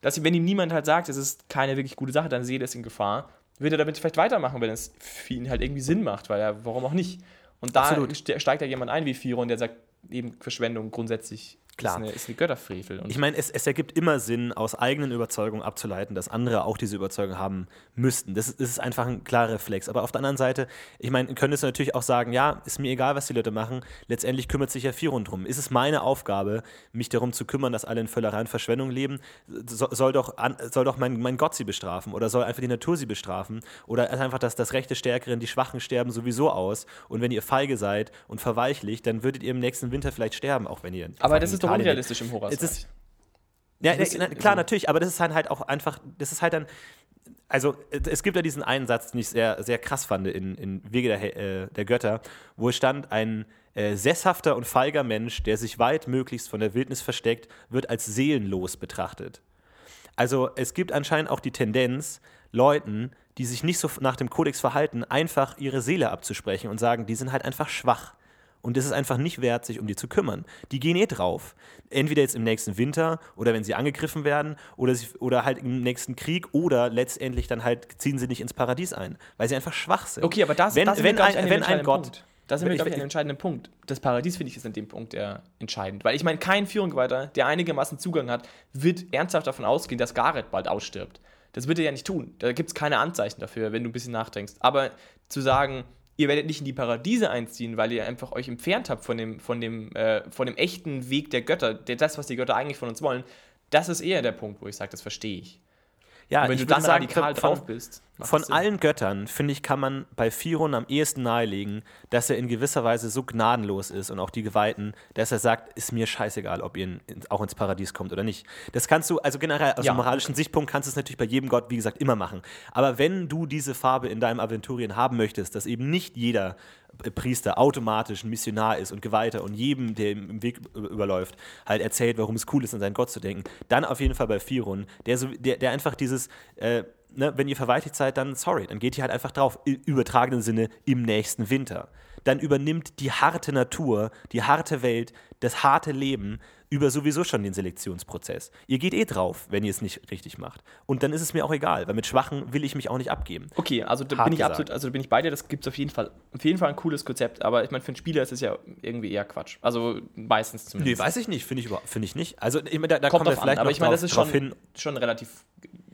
Dass, wenn ihm niemand halt sagt, es ist keine wirklich gute Sache, dann sehe er es in Gefahr, wird er damit vielleicht weitermachen, wenn es für ihn halt irgendwie Sinn macht, weil er, warum auch nicht? Und da Absolut. steigt da jemand ein wie Firon, der sagt, eben Verschwendung grundsätzlich Klar. Ist eine, ist eine Götterfrevel. Ich meine, es, es, ergibt immer Sinn, aus eigenen Überzeugungen abzuleiten, dass andere auch diese Überzeugung haben müssten. Das ist, das ist einfach ein klarer Reflex. Aber auf der anderen Seite, ich meine, könntest du natürlich auch sagen, ja, ist mir egal, was die Leute machen. Letztendlich kümmert sich ja Firon drum. Ist es meine Aufgabe, mich darum zu kümmern, dass alle in Völlerei und Verschwendung leben? So, soll doch, an, soll doch mein, mein Gott sie bestrafen? Oder soll einfach die Natur sie bestrafen? Oder einfach, dass das Rechte Stärkeren, die Schwachen sterben sowieso aus. Und wenn ihr feige seid und verweichlicht, dann würdet ihr im nächsten Winter vielleicht sterben, auch wenn ihr. Aber das ist doch unrealistisch im Horror. Ja, ja, klar, natürlich, aber das ist halt auch einfach, das ist halt dann, also es gibt ja diesen einen Satz, den ich sehr, sehr krass fand in, in Wege der, äh, der Götter, wo es stand, ein Äh, sesshafter und feiger Mensch, der sich weit möglichst von der Wildnis versteckt, wird als seelenlos betrachtet. Also es gibt anscheinend auch die Tendenz, Leuten, die sich nicht so nach dem Kodex verhalten, einfach ihre Seele abzusprechen und sagen, die sind halt einfach schwach. Und es ist einfach nicht wert, sich um die zu kümmern. Die gehen eh drauf. Entweder jetzt im nächsten Winter oder wenn sie angegriffen werden oder, sie, oder halt im nächsten Krieg oder letztendlich dann halt ziehen sie nicht ins Paradies ein, weil sie einfach schwach sind. Okay, aber das, wenn, das ist wenn, ein, wenn ein Gott. Punkt. Das ist glaube ich, ein entscheidender Punkt. Das Paradies, finde ich, ist an dem Punkt der entscheidend. Weil ich meine, kein Führungsgeweihter, der einigermaßen Zugang hat, wird ernsthaft davon ausgehen, dass Gareth bald ausstirbt. Das wird er ja nicht tun. Da gibt es keine Anzeichen dafür, wenn du ein bisschen nachdenkst. Aber zu sagen, ihr werdet nicht in die Paradiese einziehen, weil ihr einfach euch entfernt habt von dem, von dem, äh, von dem echten Weg der Götter, der, das, was die Götter eigentlich von uns wollen, das ist eher der Punkt, wo ich sage, das verstehe ich. Ja, Und wenn du dann sagen, radikal drauf bist. Macht Von Sinn. allen Göttern, finde ich, kann man bei Firon am ehesten nahelegen, dass er in gewisser Weise so gnadenlos ist und auch die Geweihten, dass er sagt, ist mir scheißegal, ob ihr auch ins Paradies kommt oder nicht. Das kannst du, also generell aus Ja. dem moralischen Sichtpunkt kannst du es natürlich bei jedem Gott, wie gesagt, immer machen. Aber wenn du diese Farbe in deinem Aventurien haben möchtest, dass eben nicht jeder Priester automatisch ein Missionar ist und Geweihter und jedem, der ihm im Weg überläuft, halt erzählt, warum es cool ist, an seinen Gott zu denken, dann auf jeden Fall bei Firon, der, so, der, der einfach dieses, äh, ne, wenn ihr verweitigt seid, dann sorry, dann geht ihr halt einfach drauf, im übertragenen Sinne im nächsten Winter. Dann übernimmt die harte Natur, die harte Welt, das harte Leben über sowieso schon den Selektionsprozess. Ihr geht eh drauf, wenn ihr es nicht richtig macht. Und dann ist es mir auch egal, weil mit Schwachen will ich mich auch nicht abgeben. Okay, also da Hart bin ich gesagt. absolut, also da bin ich bei dir, das gibt es auf jeden Fall, auf jeden Fall ein cooles Konzept, aber ich meine, für einen Spieler ist es ja irgendwie eher Quatsch. Also meistens Nee, zumindest. weiß ich nicht, finde ich, finde ich nicht. Also ich meine, da, da Kommt kommen wir vielleicht an, aber ich meine, das ist schon, hin. schon relativ,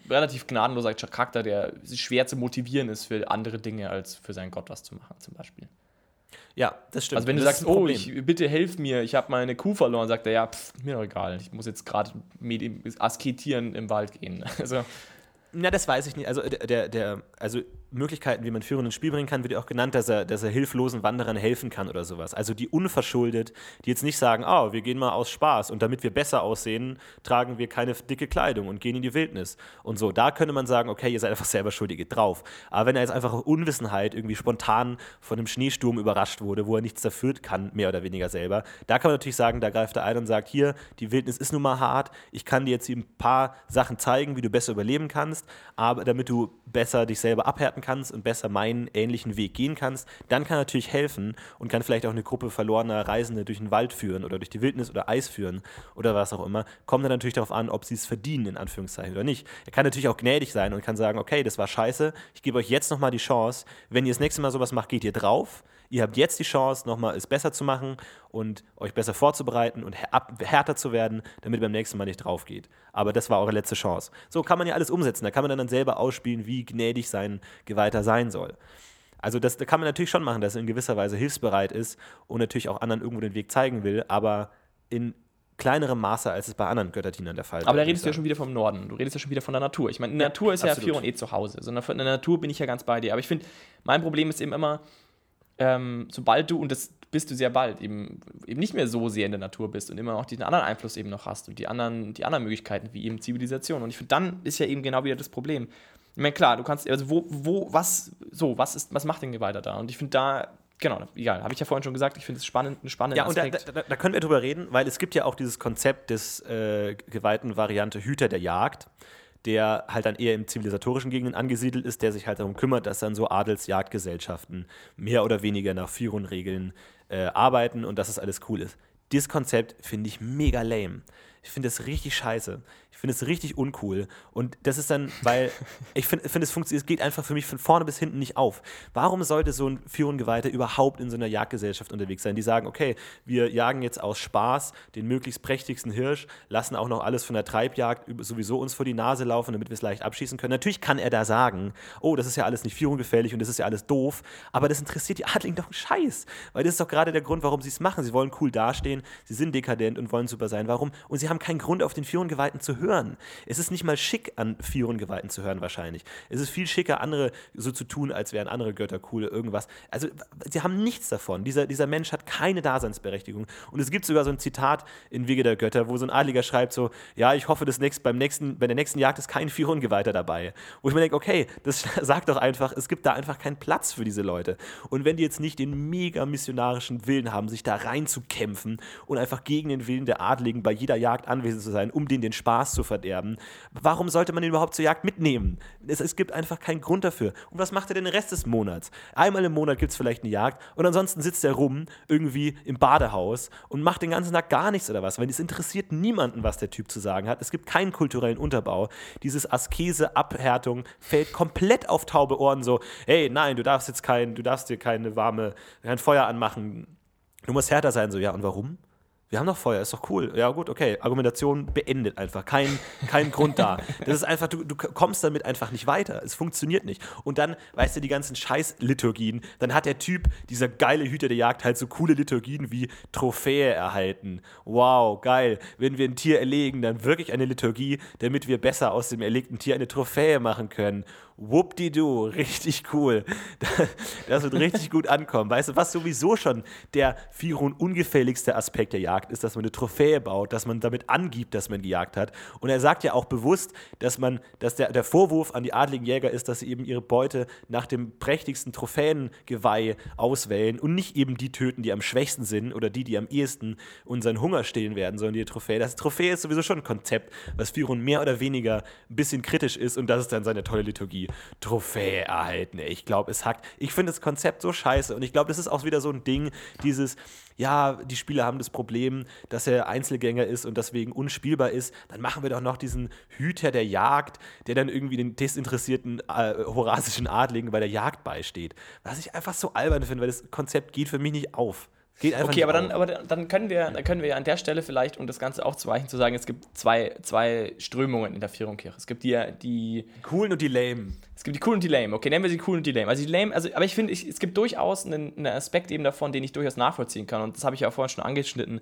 relativ gnadenloser Charakter, der schwer zu motivieren ist für andere Dinge, als für seinen Gott was zu machen, zum Beispiel. Ja, das stimmt. Also wenn du Das sagst, oh, ich, bitte helf mir, ich habe meine Kuh verloren, sagt er, ja, pff, mir doch egal, ich muss jetzt gerade asketieren im Wald gehen. Also, Na, das weiß ich nicht. Also, der, der, der, also Möglichkeiten, wie man Führung ins Spiel bringen kann, wird ja auch genannt, dass er, dass er hilflosen Wanderern helfen kann oder sowas. Also die unverschuldet, die jetzt nicht sagen, oh, wir gehen mal aus Spaß und damit wir besser aussehen, tragen wir keine dicke Kleidung und gehen in die Wildnis. Und so, da könnte man sagen, okay, ihr seid einfach selber schuld, ihr geht drauf. Aber wenn er jetzt einfach aus Unwissenheit irgendwie spontan von einem Schneesturm überrascht wurde, wo er nichts dafür kann, mehr oder weniger selber, da kann man natürlich sagen, da greift er ein und sagt, hier, die Wildnis ist nun mal hart, ich kann dir jetzt ein paar Sachen zeigen, wie du besser überleben kannst, aber damit du besser dich selber abhärten kannst und besser meinen ähnlichen Weg gehen kannst, dann kann er natürlich helfen und kann vielleicht auch eine Gruppe verlorener Reisende durch den Wald führen oder durch die Wildnis oder Eis führen oder was auch immer. Kommt dann natürlich darauf an, ob sie es verdienen, in Anführungszeichen, oder nicht. Er kann natürlich auch gnädig sein und kann sagen, okay, das war scheiße, ich gebe euch jetzt nochmal die Chance, wenn ihr das nächste Mal sowas macht, geht ihr drauf. Ihr habt jetzt die Chance, nochmal es besser zu machen und euch besser vorzubereiten und härter zu werden, damit ihr beim nächsten Mal nicht drauf geht. Aber das war eure letzte Chance. So kann man ja alles umsetzen. Da kann man dann selber ausspielen, wie gnädig sein Geweihter sein soll. Also das da kann man natürlich schon machen, dass er in gewisser Weise hilfsbereit ist und natürlich auch anderen irgendwo den Weg zeigen will, aber in kleinerem Maße, als es bei anderen Götterdienern der Fall aber da redest du ja schon wieder vom Norden. Du redest ja schon wieder von der Natur. Ich meine, in der Natur ist ja absolut. Fion eh zu Hause. Sondern von der Natur bin ich ja ganz bei dir. Aber ich finde, mein Problem ist eben immer, ähm, sobald du, und das bist du sehr bald, eben, eben nicht mehr so sehr in der Natur bist und immer noch diesen anderen Einfluss eben noch hast und die anderen, die anderen Möglichkeiten, wie eben Zivilisation. Und ich finde, dann ist ja eben genau wieder das Problem. Ich meine, klar, du kannst, also wo, wo, was, so, was ist, was macht den Geweihter da? Und ich finde da, genau, egal, habe ich ja vorhin schon gesagt, ich finde es spannend, einen spannenden Ja, und da, da- da können wir drüber reden, weil es gibt ja auch dieses Konzept des äh, geweihten Variante Hüter der Jagd, der halt dann eher im zivilisatorischen Gegenden angesiedelt ist, der sich halt darum kümmert, dass dann so Adelsjagdgesellschaften mehr oder weniger nach Firon-Regeln äh, arbeiten und dass das alles cool ist. Dieses Konzept finde ich mega lame. Ich finde das richtig scheiße. Ich finde es richtig uncool. Und das ist dann, weil ich finde, find, es funktioniert, es geht einfach für mich von vorne bis hinten nicht auf. Warum sollte so ein Führungsgeweihter überhaupt in so einer Jagdgesellschaft unterwegs sein? Die sagen, okay, wir jagen jetzt aus Spaß den möglichst prächtigsten Hirsch, lassen auch noch alles von der Treibjagd sowieso uns vor die Nase laufen, damit wir es leicht abschießen können. Natürlich kann er da sagen, oh, das ist ja alles nicht führungsgefährlich und das ist ja alles doof, aber das interessiert die Adligen doch einen Scheiß. Weil das ist doch gerade der Grund, warum sie es machen. Sie wollen cool dastehen, sie sind dekadent und wollen super sein. Warum? Und sie haben keinen Grund, auf den Führungsgeweihten zu hören. Es ist nicht mal schick, an Firon-Geweihten zu hören, wahrscheinlich. Es ist viel schicker, andere so zu tun, als wären andere Götter cool, irgendwas. Also, sie haben nichts davon. Dieser, dieser Mensch hat keine Daseinsberechtigung. Und es gibt sogar so ein Zitat in Wege der Götter, wo so ein Adliger schreibt so, ja, ich hoffe, das nächst, beim nächsten, bei der nächsten Jagd ist kein Firon-Geweihter dabei. Wo ich mir denke, okay, das sagt doch einfach, es gibt da einfach keinen Platz für diese Leute. Und wenn die jetzt nicht den mega missionarischen Willen haben, sich da reinzukämpfen und einfach gegen den Willen der Adligen bei jeder Jagd anwesend zu sein, um denen den Spaß zu verderben, warum sollte man den überhaupt zur Jagd mitnehmen? Es, es gibt einfach keinen Grund dafür. Und was macht er denn den Rest des Monats? Einmal im Monat gibt es vielleicht eine Jagd und ansonsten sitzt er rum irgendwie im Badehaus und macht den ganzen Tag gar nichts oder was, weil es interessiert niemanden, was der Typ zu sagen hat. Es gibt keinen kulturellen Unterbau. Dieses Askese, Abhärtung fällt komplett auf taube Ohren so, hey, nein, du darfst jetzt kein, du darfst dir keine warme, kein Feuer anmachen. Du musst härter sein, so, ja, und warum? Wir haben doch Feuer, ist doch cool. Ja, gut, okay. Argumentation beendet einfach. Kein, kein Grund da. Das ist einfach, du, du kommst damit einfach nicht weiter. Es funktioniert nicht. Und dann, weißt du, die ganzen Scheiß-Liturgien, dann hat der Typ, dieser geile Hüter der Jagd, halt so coole Liturgien wie Trophäe erhalten. Wow, geil. Wenn wir ein Tier erlegen, dann wirklich eine Liturgie, damit wir besser aus dem erlegten Tier eine Trophäe machen können. Whoop-di-doo, richtig cool. Das wird richtig gut ankommen. Weißt du, was sowieso schon der Firon ungefälligste Aspekt der Jagd ist, dass man eine Trophäe baut, dass man damit angibt, dass man gejagt hat. Und er sagt ja auch bewusst, dass man, dass der, der Vorwurf an die adligen Jäger ist, dass sie eben ihre Beute nach dem prächtigsten Trophäengeweih auswählen und nicht eben die töten, die am schwächsten sind oder die, die am ehesten unseren Hunger stillen werden, sondern die Trophäe. Das Trophäe ist sowieso schon ein Konzept, was Firon mehr oder weniger ein bisschen kritisch ist und das ist dann seine tolle Liturgie. Trophäe erhalten. Ich glaube, es hackt. Ich finde das Konzept so scheiße und ich glaube, das ist auch wieder so ein Ding, dieses, ja, die Spieler haben das Problem, dass er Einzelgänger ist und deswegen unspielbar ist. Dann machen wir doch noch diesen Hüter der Jagd, der dann irgendwie den desinteressierten äh, horasischen Adligen bei der Jagd beisteht. Was ich einfach so albern finde, weil das Konzept geht für mich nicht auf. Geht okay, aber dann, aber dann können wir, dann können wir ja an der Stelle vielleicht, um das Ganze aufzuweichen, zu sagen, es gibt zwei, zwei Strömungen in der Vierungkirche. Es gibt die, die coolen und die lame. Es gibt die coolen und die lame. Okay, nennen wir sie coolen und die lame. Also die lame, also, aber ich finde, es gibt durchaus einen, einen Aspekt eben davon, den ich durchaus nachvollziehen kann. Und das habe ich ja vorhin schon angeschnitten.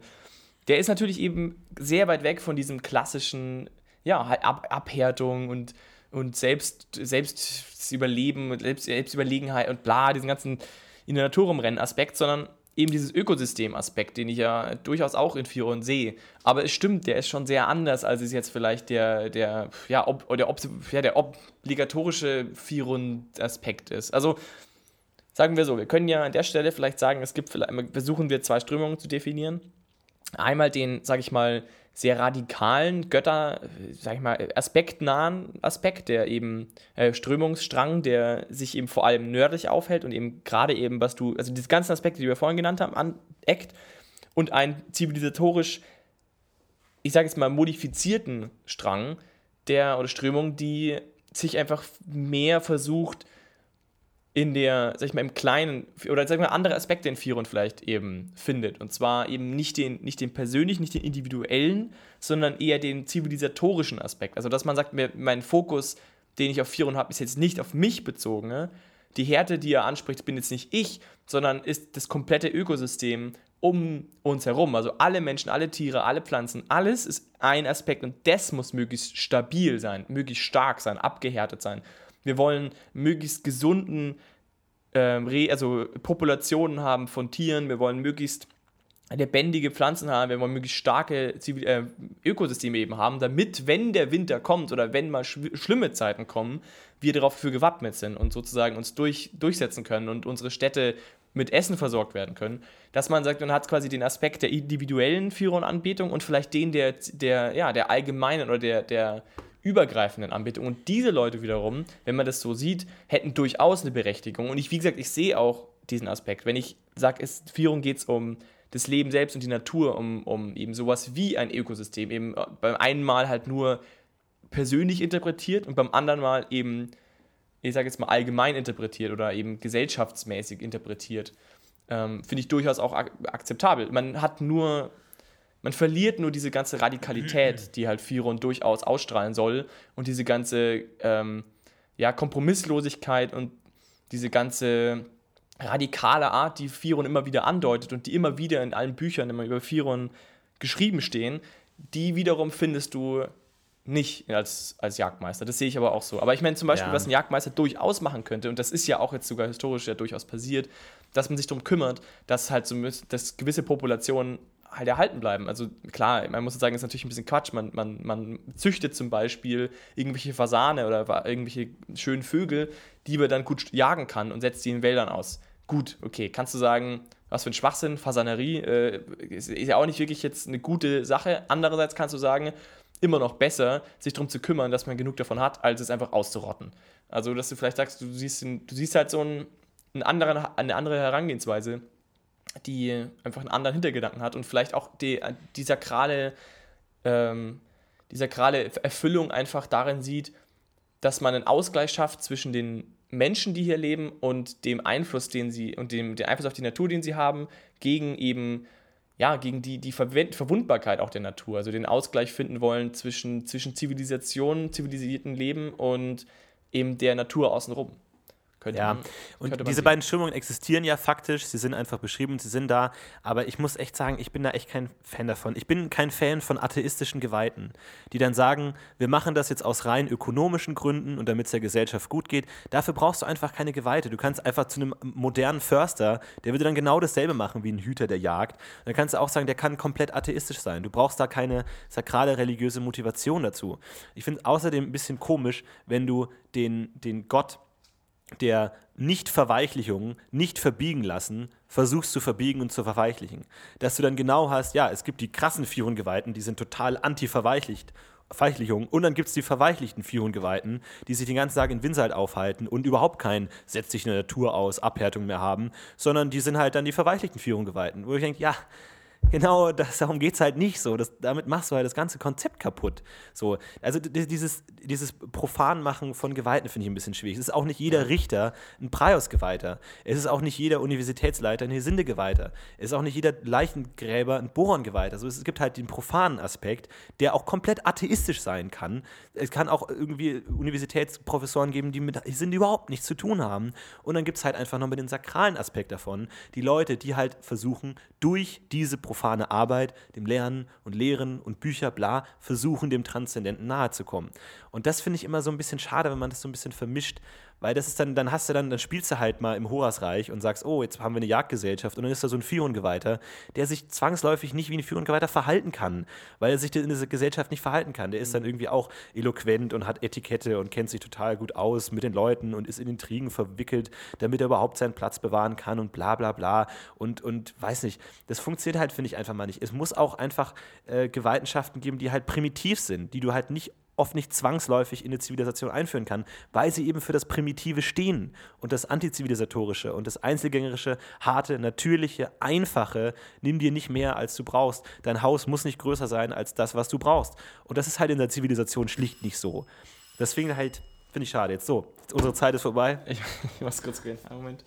Der ist natürlich eben sehr weit weg von diesem klassischen, ja, halt Ab Abhärtung und, und selbst, selbst Überleben, selbst, Selbstüberlegenheit und bla, diesen ganzen in der Natur rumrennen Aspekt, sondern eben dieses Ökosystem-Aspekt, den ich ja durchaus auch in Firon sehe. Aber es stimmt, der ist schon sehr anders, als es jetzt vielleicht der, der, ja, ob, der, ob, ja, der obligatorische Firon-Aspekt ist. Also sagen wir so, wir können ja an der Stelle vielleicht sagen, es gibt vielleicht, versuchen wir zwei Strömungen zu definieren. Einmal den, sag ich mal, sehr radikalen, Götter, sag ich mal, aspektnahen Aspekt, der eben äh, Strömungsstrang, der sich eben vor allem nördlich aufhält und eben gerade eben, was du, also diese ganzen Aspekte, die wir vorhin genannt haben, aneckt und einen zivilisatorisch, ich sage jetzt mal, modifizierten Strang der oder Strömung, die sich einfach mehr versucht, in der, sag ich mal, im Kleinen, oder sag ich mal, andere Aspekte in Firon vielleicht eben findet. Und zwar eben nicht den, nicht den persönlichen, nicht den individuellen, sondern eher den zivilisatorischen Aspekt. Also, dass man sagt, mein Fokus, den ich auf Firon habe, ist jetzt nicht auf mich bezogen. Ne? Die Härte, die er anspricht, bin jetzt nicht ich, sondern ist das komplette Ökosystem um uns herum. Also alle Menschen, alle Tiere, alle Pflanzen, alles ist ein Aspekt und das muss möglichst stabil sein, möglichst stark sein, abgehärtet sein. Wir wollen möglichst gesunden ähm, also Populationen haben von Tieren. Wir wollen möglichst lebendige Pflanzen haben, wir wollen möglichst starke Zivil äh, Ökosysteme eben haben, damit, wenn der Winter kommt oder wenn mal sch schlimme Zeiten kommen, wir darauf für gewappnet sind und sozusagen uns durch, durchsetzen können und unsere Städte mit Essen versorgt werden können. Dass man sagt, man hat quasi den Aspekt der individuellen Führeranbetung und vielleicht den der, der, ja, der allgemeinen oder der, der übergreifenden Anbetung. Und diese Leute wiederum, wenn man das so sieht, hätten durchaus eine Berechtigung. Und ich, wie gesagt, ich sehe auch diesen Aspekt. Wenn ich sage, es Führung geht es um das Leben selbst und die Natur, um, um eben sowas wie ein Ökosystem, eben äh, beim einen Mal halt nur persönlich interpretiert und beim anderen Mal eben, ich sage jetzt mal allgemein interpretiert oder eben gesellschaftsmäßig interpretiert, ähm, finde ich durchaus auch ak akzeptabel. Man hat nur man verliert nur diese ganze Radikalität, die halt Firon durchaus ausstrahlen soll und diese ganze ähm, ja, Kompromisslosigkeit und diese ganze radikale Art, die Firon immer wieder andeutet und die immer wieder in allen Büchern immer über Firon geschrieben stehen, die wiederum findest du nicht als, als Jagdmeister. Das sehe ich aber auch so. Aber ich meine zum Beispiel, Ja. was ein Jagdmeister durchaus machen könnte, und das ist ja auch jetzt sogar historisch ja durchaus passiert, dass man sich darum kümmert, dass halt so dass gewisse Populationen halt erhalten bleiben. Also klar, man muss sagen, ist natürlich ein bisschen Quatsch. Man, man, man züchtet zum Beispiel irgendwelche Fasane oder irgendwelche schönen Vögel, die man dann gut jagen kann und setzt die in Wäldern aus. Gut, okay, kannst du sagen, was für ein Schwachsinn, Fasanerie, äh, ist, ist ja auch nicht wirklich jetzt eine gute Sache. Andererseits kannst du sagen, immer noch besser, sich darum zu kümmern, dass man genug davon hat, als es einfach auszurotten. Also, dass du vielleicht sagst, du siehst, du siehst halt so einen, einen anderen, eine andere Herangehensweise, die einfach einen anderen Hintergedanken hat und vielleicht auch die, die sakrale, ähm, die sakrale Erfüllung einfach darin sieht, dass man einen Ausgleich schafft zwischen den Menschen, die hier leben, und dem Einfluss, den sie und dem, dem Einfluss auf die Natur, den sie haben, gegen eben ja, gegen die, die Verwundbarkeit auch der Natur, also den Ausgleich finden wollen zwischen, zwischen Zivilisation, zivilisierten Leben und eben der Natur außenrum. Könnte Ja, man- und diese sehen. beiden Strömungen existieren ja faktisch, sie sind einfach beschrieben, sie sind da, aber ich muss echt sagen, ich bin da echt kein Fan davon. Ich bin kein Fan von atheistischen Geweihten, die dann sagen, wir machen das jetzt aus rein ökonomischen Gründen und damit es der Gesellschaft gut geht. Dafür brauchst du einfach keine Geweihte. Du kannst einfach zu einem modernen Förster, der würde dann genau dasselbe machen wie ein Hüter der Jagd. Und dann kannst du auch sagen, der kann komplett atheistisch sein. Du brauchst da keine sakrale religiöse Motivation dazu. Ich finde es außerdem ein bisschen komisch, wenn du den, den Gott der Nicht-Verweichlichung, nicht verbiegen lassen, versuchst zu verbiegen und zu verweichlichen. Dass du dann genau hast, ja, es gibt die krassen Vierungeweihten, die sind total anti-verweichlicht. Verweichlichung. Und dann gibt es die verweichlichten Vierungeweihten, die sich den ganzen Tag in Windsalt aufhalten und überhaupt kein setz dich in der Natur aus, Abhärtung mehr haben, sondern die sind halt dann die verweichlichten Vierungeweihten. Wo ich denke, ja, Genau, das, darum geht es halt nicht so. Das, damit machst du halt das ganze Konzept kaputt. So, also dieses, dieses Profanmachen von Geweihten finde ich ein bisschen schwierig. Es ist auch nicht jeder Richter ein Prius-Geweihter. Es ist auch nicht jeder Universitätsleiter ein Hesinde-Geweihter. Es ist auch nicht jeder Leichengräber ein Boron-Geweihter. Also es gibt halt den profanen Aspekt, der auch komplett atheistisch sein kann. Es kann auch irgendwie Universitätsprofessoren geben, die mit Hesinde überhaupt nichts zu tun haben. Und dann gibt es halt einfach noch mit den sakralen Aspekt davon. Die Leute, die halt versuchen, durch diese profane Arbeit, dem Lernen und Lehren und Bücher, bla, versuchen, dem Transzendenten nahe zu kommen. Und das finde ich immer so ein bisschen schade, wenn man das so ein bisschen vermischt, weil das ist dann, dann hast du dann, dann spielst du halt mal im Horasreich und sagst, oh, jetzt haben wir eine Jagdgesellschaft und dann ist da so ein Fiongeweihter, der sich zwangsläufig nicht wie ein Fiongeweihter verhalten kann, weil er sich in dieser Gesellschaft nicht verhalten kann. Der ist dann irgendwie auch eloquent und hat Etikette und kennt sich total gut aus mit den Leuten und ist in Intrigen verwickelt, damit er überhaupt seinen Platz bewahren kann und bla bla bla und, und weiß nicht. Das funktioniert halt, finde ich, einfach mal nicht. Es muss auch einfach äh, Gewaltenschaften geben, die halt primitiv sind, die du halt nicht oft nicht zwangsläufig in eine Zivilisation einführen kann, weil sie eben für das Primitive stehen und das Antizivilisatorische und das Einzelgängerische, harte, natürliche, einfache, nimm dir nicht mehr, als du brauchst. Dein Haus muss nicht größer sein als das, was du brauchst. Und das ist halt in der Zivilisation schlicht nicht so. Deswegen halt, finde ich schade. Jetzt so, unsere Zeit ist vorbei. Ich, ich muss kurz gehen. Einen Moment.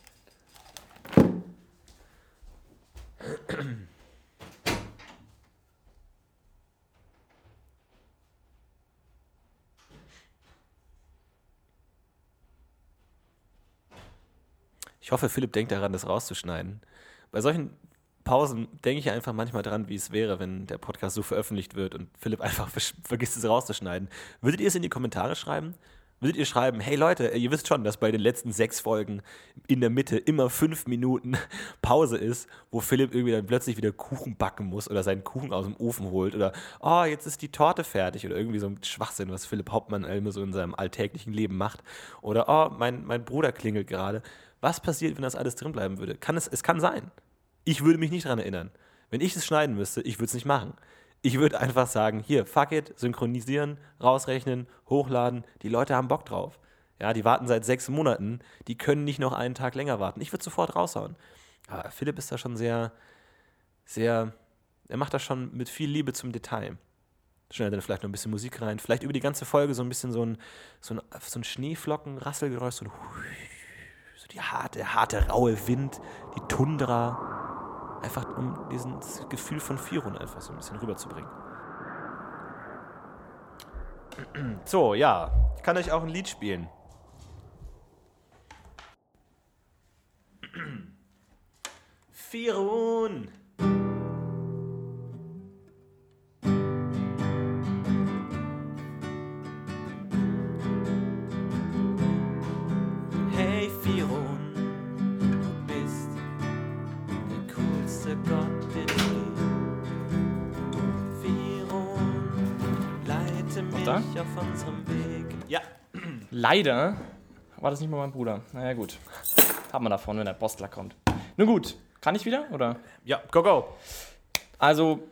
Ich hoffe, Philipp denkt daran, das rauszuschneiden. Bei solchen Pausen denke ich einfach manchmal dran, wie es wäre, wenn der Podcast so veröffentlicht wird und Philipp einfach vergisst es rauszuschneiden. Würdet ihr es in die Kommentare schreiben? Würdet ihr schreiben, hey Leute, ihr wisst schon, dass bei den letzten sechs Folgen in der Mitte immer fünf Minuten Pause ist, wo Philipp irgendwie dann plötzlich wieder Kuchen backen muss oder seinen Kuchen aus dem Ofen holt oder oh, jetzt ist die Torte fertig oder irgendwie so ein Schwachsinn, was Philipp Hauptmann immer so in seinem alltäglichen Leben macht. Oder oh, mein, mein Bruder klingelt gerade. Was passiert, wenn das alles drin bleiben würde? Kann es, es kann sein. Ich würde mich nicht daran erinnern. Wenn ich es schneiden müsste, ich würde es nicht machen. Ich würde einfach sagen, hier, fuck it, synchronisieren, rausrechnen, hochladen. Die Leute haben Bock drauf. Ja, die warten seit sechs Monaten. Die können nicht noch einen Tag länger warten. Ich würde sofort raushauen. Aber Philipp ist da schon sehr, sehr, er macht das schon mit viel Liebe zum Detail. Schnell dann vielleicht noch ein bisschen Musik rein. Vielleicht über die ganze Folge so ein bisschen so ein, so ein, so ein Schneeflocken, Rasselgeräusch, so ein so die harte, harte, raue Wind, die Tundra. Einfach um dieses Gefühl von Firun einfach so ein bisschen rüberzubringen. So, ja. Ich kann euch auch ein Lied spielen. Firun! Weg. Ja. Leider war das nicht mal mein Bruder. Naja, gut. Hat man davon, wenn der Postler kommt. Nun gut, kann ich wieder? Oder? Ja, go, go. Also,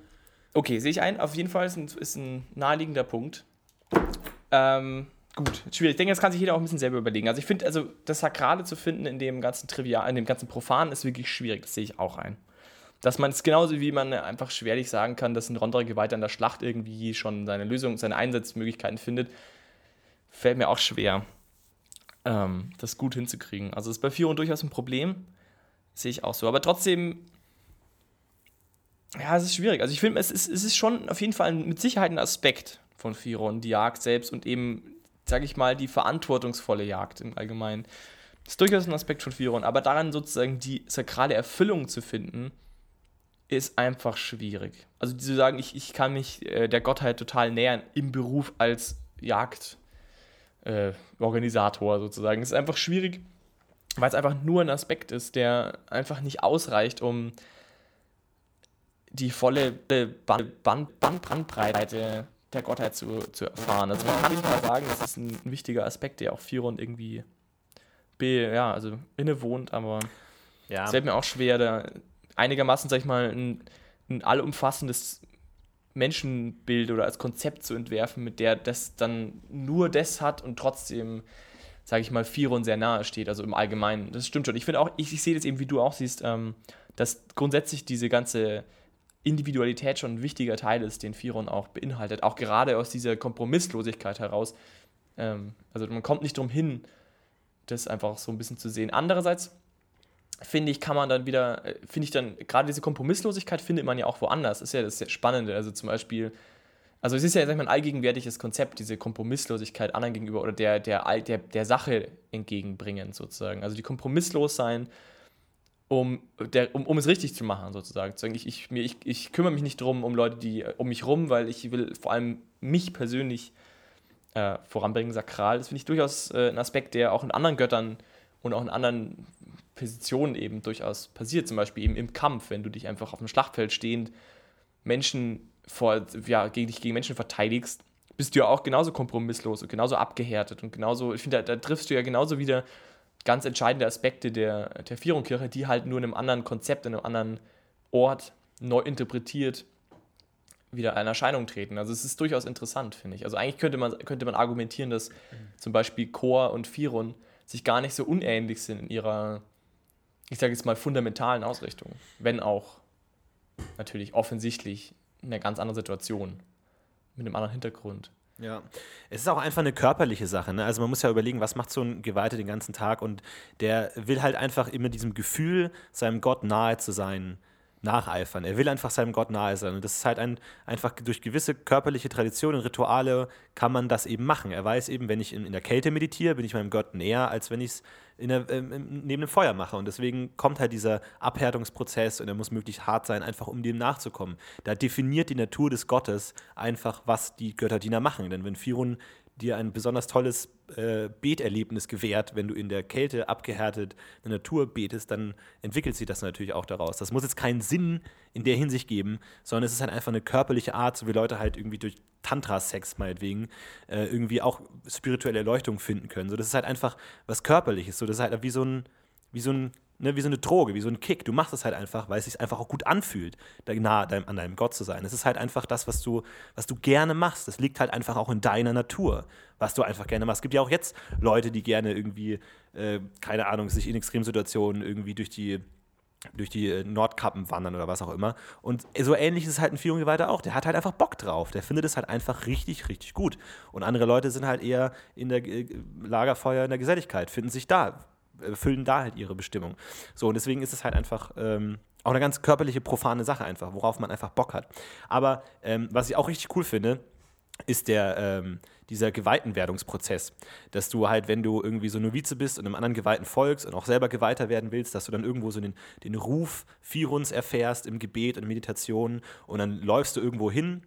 okay, sehe ich ein. Auf jeden Fall ist ein, ist ein naheliegender Punkt. Ähm, gut, schwierig. Ich denke, das kann sich jeder auch ein bisschen selber überlegen. Also, ich finde, also das Sakrale zu finden in dem ganzen Trivial, in dem ganzen Profan ist wirklich schwierig. Das sehe ich auch ein. Dass man es genauso wie man einfach schwerlich sagen kann, dass ein Rondre Geweihter in der Schlacht irgendwie schon seine Lösung, seine Einsatzmöglichkeiten findet, fällt mir auch schwer, ähm, das gut hinzukriegen. Also ist bei Fion durchaus ein Problem, sehe ich auch so. Aber trotzdem, ja, es ist schwierig. Also ich finde, es ist, es ist schon auf jeden Fall mit Sicherheit ein Aspekt von Firon, die Jagd selbst und eben, sage ich mal, die verantwortungsvolle Jagd im Allgemeinen. Das ist durchaus ein Aspekt von Firon, aber daran sozusagen die sakrale Erfüllung zu finden, ist einfach schwierig. Also zu sagen, ich, ich kann mich äh, der Gottheit total nähern im Beruf als Jagdorganisator äh, sozusagen, ist einfach schwierig, weil es einfach nur ein Aspekt ist, der einfach nicht ausreicht, um die volle Band, Band, Band, Bandbreite der Gottheit zu, zu erfahren. Also man kann nicht mal sagen, das ist ein, wichtiger Aspekt, der auch Firon irgendwie be, ja, also innewohnt, aber Ja. es fällt mir auch schwer, da einigermaßen, sag ich mal, ein, ein allumfassendes Menschenbild oder als Konzept zu entwerfen, mit der das dann nur das hat und trotzdem, sage ich mal, Firon sehr nahe steht, also im Allgemeinen. Das stimmt schon. Ich finde auch, ich, ich sehe das eben, wie du auch siehst, ähm, dass grundsätzlich diese ganze Individualität schon ein wichtiger Teil ist, den Firon auch beinhaltet. Auch gerade aus dieser Kompromisslosigkeit heraus. Ähm, also man kommt nicht drum hin, das einfach so ein bisschen zu sehen. Andererseits finde ich, kann man dann wieder, äh, finde ich dann, gerade diese Kompromisslosigkeit findet man ja auch woanders. ist ja das Spannende. Also zum Beispiel, also es ist ja sag ich mal, ein allgegenwärtiges Konzept, diese Kompromisslosigkeit anderen gegenüber oder der, der, der, der Sache entgegenbringen, sozusagen. Also die kompromisslos sein, um, der, um, um es richtig zu machen, sozusagen. Zu sagen, ich, ich, mir, ich, ich kümmere mich nicht drum um Leute, die äh, um mich rum, weil ich will vor allem mich persönlich äh, voranbringen, sakral. Das finde ich durchaus äh, ein Aspekt, der auch in anderen Göttern und auch in anderen Positionen eben durchaus passiert. Zum Beispiel eben im Kampf, wenn du dich einfach auf dem Schlachtfeld stehend Menschen vor, ja, gegen dich gegen Menschen verteidigst, bist du ja auch genauso kompromisslos und genauso abgehärtet und genauso, ich finde, da, da triffst du ja genauso wieder ganz entscheidende Aspekte der, der Vierungkirche, die halt nur in einem anderen Konzept, in einem anderen Ort neu interpretiert wieder in Erscheinung treten. Also es ist durchaus interessant, finde ich. Also eigentlich könnte man, könnte man argumentieren, dass zum Beispiel Chor und Firon sich gar nicht so unähnlich sind in ihrer, ich sage jetzt mal, fundamentalen Ausrichtung. Wenn auch natürlich offensichtlich in einer ganz anderen Situation, mit einem anderen Hintergrund. Ja, es ist auch einfach eine körperliche Sache. Ne? Also man muss ja überlegen, was macht so ein Geweihter den ganzen Tag und der will halt einfach immer diesem Gefühl, seinem Gott nahe zu sein, nacheifern. Er will einfach seinem Gott nahe sein. Und das ist halt ein, einfach durch gewisse körperliche Traditionen, Rituale kann man das eben machen. Er weiß eben, wenn ich in, in der Kälte meditiere, bin ich meinem Gott näher, als wenn ich es im- neben dem Feuer mache. Und deswegen kommt halt dieser Abhärtungsprozess und er muss möglichst hart sein, einfach um dem nachzukommen. Da definiert die Natur des Gottes einfach, was die Götterdiener machen. Denn wenn Firun dir ein besonders tolles äh, Beterlebnis gewährt, wenn du in der Kälte abgehärtet in der Natur betest, dann entwickelt sich das natürlich auch daraus. Das muss jetzt keinen Sinn in der Hinsicht geben, sondern es ist halt einfach eine körperliche Art, so wie Leute halt irgendwie durch Tantra-Sex meinetwegen äh, irgendwie auch spirituelle Erleuchtung finden können. So, das ist halt einfach was Körperliches. So, das ist halt wie so ein, wie so ein Ne, wie so eine Droge, wie so ein Kick. Du machst es halt einfach, weil es sich einfach auch gut anfühlt, nah an deinem Gott zu sein. Es ist halt einfach das, was du, was du gerne machst. Das liegt halt einfach auch in deiner Natur, was du einfach gerne machst. Es gibt ja auch jetzt Leute, die gerne irgendwie, äh, keine Ahnung, sich in Extremsituationen irgendwie durch die durch die äh, Nordkappen wandern oder was auch immer. Und so ähnlich ist es halt ein Vierjunge auch. Der hat halt einfach Bock drauf. Der findet es halt einfach richtig, richtig gut. Und andere Leute sind halt eher in der äh, Lagerfeuer in der Geselligkeit, finden sich da, erfüllen da halt ihre Bestimmung. So, und deswegen ist es halt einfach ähm, auch eine ganz körperliche, profane Sache einfach, worauf man einfach Bock hat. Aber ähm, was ich auch richtig cool finde, ist der, ähm, dieser Geweihtenwerdungsprozess. Dass du halt, wenn du irgendwie so Novize bist und einem anderen Geweihten folgst und auch selber Geweihter werden willst, dass du dann irgendwo so den, den Ruf Firuns erfährst im Gebet und Meditation und dann läufst du irgendwo hin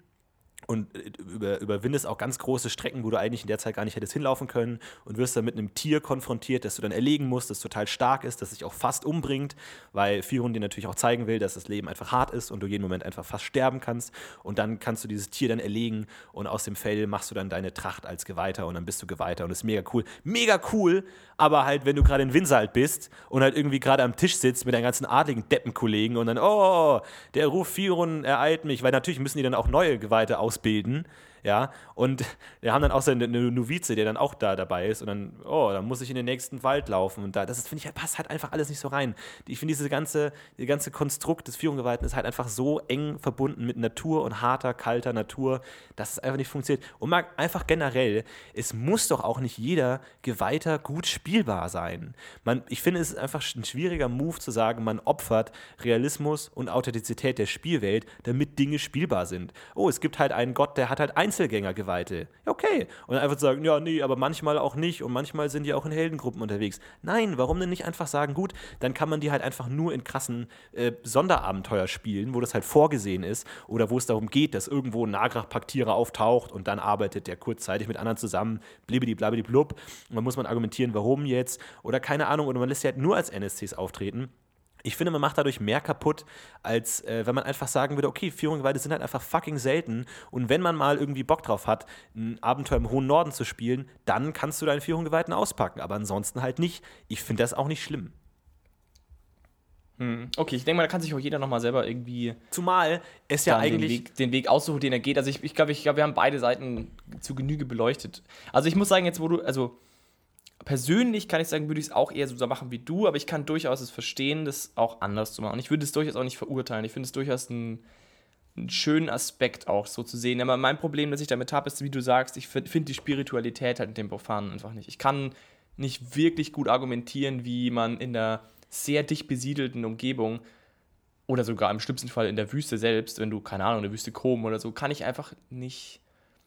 und äh, über, überwindest auch ganz große Strecken, wo du eigentlich in der Zeit gar nicht hättest hinlaufen können und wirst dann mit einem Tier konfrontiert, das du dann erlegen musst, das total stark ist, das sich auch fast umbringt, weil Firun dir natürlich auch zeigen will, dass das Leben einfach hart ist und du jeden Moment einfach fast sterben kannst und dann kannst du dieses Tier dann erlegen und aus dem Fell machst du dann deine Tracht als Geweihter und dann bist du Geweihter und das ist mega cool. Mega cool, aber halt, wenn du gerade in Winsalt bist und halt irgendwie gerade am Tisch sitzt mit deinen ganzen adligen Deppenkollegen und dann, oh, der Ruf Firun ereilt mich, weil natürlich müssen die dann auch neue Geweihte ausbilden ja, und wir haben dann auch so eine Novize, der dann auch da dabei ist und dann, oh, dann muss ich in den nächsten Wald laufen und da, das finde ich, passt halt einfach alles nicht so rein. Ich finde diese ganze, die ganze Konstrukt des Führungsgeweihten ist halt einfach so eng verbunden mit Natur und harter, kalter Natur, dass es einfach nicht funktioniert. Und mal einfach generell, es muss doch auch nicht jeder Geweihter gut spielbar sein. Man, ich finde, es ist einfach ein schwieriger Move zu sagen, man opfert Realismus und Authentizität der Spielwelt, damit Dinge spielbar sind. Oh, es gibt halt einen Gott, der hat halt eins Einzelgängergeweihte. Okay. Und einfach sagen, ja, nee, aber manchmal auch nicht und manchmal sind die auch in Heldengruppen unterwegs. Nein, warum denn nicht einfach sagen, gut, dann kann man die halt einfach nur in krassen äh, Sonderabenteuer spielen, wo das halt vorgesehen ist oder wo es darum geht, dass irgendwo ein Nagrach-Paktierer auftaucht und dann arbeitet der kurzzeitig mit anderen zusammen, blibidi blabidi blub. Und dann muss man argumentieren, warum jetzt oder keine Ahnung, oder man lässt sie halt nur als NSCs auftreten. Ich finde, man macht dadurch mehr kaputt, als äh, wenn man einfach sagen würde, okay, Führungsgeweihte sind halt einfach fucking selten und wenn man mal irgendwie Bock drauf hat, ein Abenteuer im hohen Norden zu spielen, dann kannst du deinen Führungsgeweihten auspacken, aber ansonsten halt nicht. Ich finde das auch nicht schlimm. Hm. Okay, ich denke mal, da kann sich auch jeder nochmal selber irgendwie. Zumal es ja eigentlich. Den Weg, den Weg aussuchen, den er geht. Also ich, ich glaube, ich glaub, wir haben beide Seiten zu Genüge beleuchtet. Also ich muss sagen, jetzt wo du, also persönlich kann ich sagen, würde ich es auch eher so machen wie du, aber ich kann durchaus es verstehen, das auch anders zu machen. Ich würde es durchaus auch nicht verurteilen. Ich finde es durchaus einen, einen, schönen Aspekt auch so zu sehen. Aber mein Problem, das ich damit habe, ist, wie du sagst, ich finde die Spiritualität halt in dem Profanen einfach nicht. Ich kann nicht wirklich gut argumentieren, wie man in der sehr dicht besiedelten Umgebung oder sogar im schlimmsten Fall in der Wüste selbst, wenn du, keine Ahnung, in der Wüste Kom oder so, kann ich einfach nicht.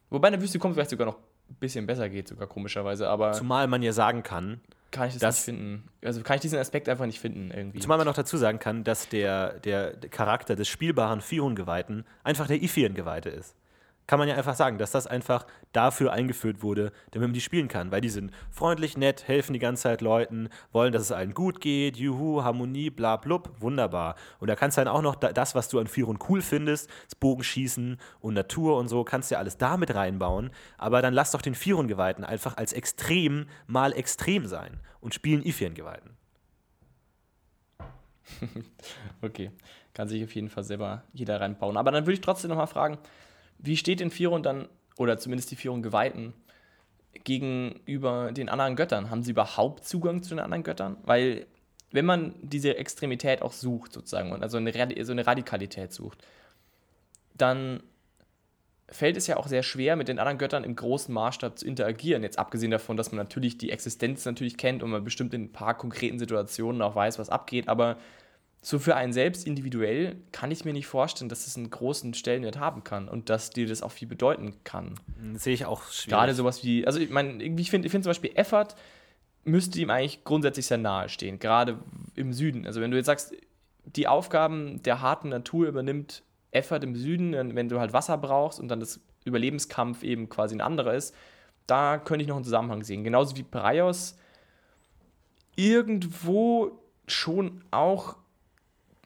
Wobei in der Wüste kommt vielleicht sogar noch bisschen besser geht, sogar komischerweise. Aber Zumal man ja sagen kann, kann ich das dass, nicht finden. Also kann ich diesen Aspekt einfach nicht finden irgendwie. Zumal man noch dazu sagen kann, dass der, der Charakter des spielbaren Fion-Geweihten einfach der Ifien-Geweihte ist kann man ja einfach sagen, dass das einfach dafür eingeführt wurde, damit man die spielen kann. Weil die sind freundlich, nett, helfen die ganze Zeit Leuten, wollen, dass es allen gut geht, juhu, Harmonie, bla blub, wunderbar. Und da kannst du dann auch noch das, was du an Führung cool findest, das Bogenschießen und Natur und so, kannst du ja alles damit reinbauen. Aber dann lass doch den Firon-Geweihten einfach als extrem mal extrem sein und spielen Ifien-Geweihten. okay, kann sich auf jeden Fall selber jeder reinbauen. Aber dann würde ich trotzdem nochmal fragen, wie steht in Firun dann, oder zumindest die Firun Geweihten, gegenüber den anderen Göttern? Haben sie überhaupt Zugang zu den anderen Göttern? Weil, wenn man diese Extremität auch sucht, sozusagen, und also eine, so eine Radikalität sucht, dann fällt es ja auch sehr schwer, mit den anderen Göttern im großen Maßstab zu interagieren. Jetzt abgesehen davon, dass man natürlich die Existenz natürlich kennt und man bestimmt in ein paar konkreten Situationen auch weiß, was abgeht, aber so für einen selbst individuell kann ich mir nicht vorstellen, dass es einen großen Stellenwert haben kann und dass dir das auch viel bedeuten kann. Das sehe ich auch schwierig. Gerade sowas wie, also ich meine, ich finde ich find zum Beispiel Effort müsste ihm eigentlich grundsätzlich sehr nahe stehen, gerade im Süden. Also wenn du jetzt sagst, die Aufgaben der harten Natur übernimmt Effort im Süden, wenn du halt Wasser brauchst und dann das Überlebenskampf eben quasi ein anderer ist, da könnte ich noch einen Zusammenhang sehen. Genauso wie Breios irgendwo schon auch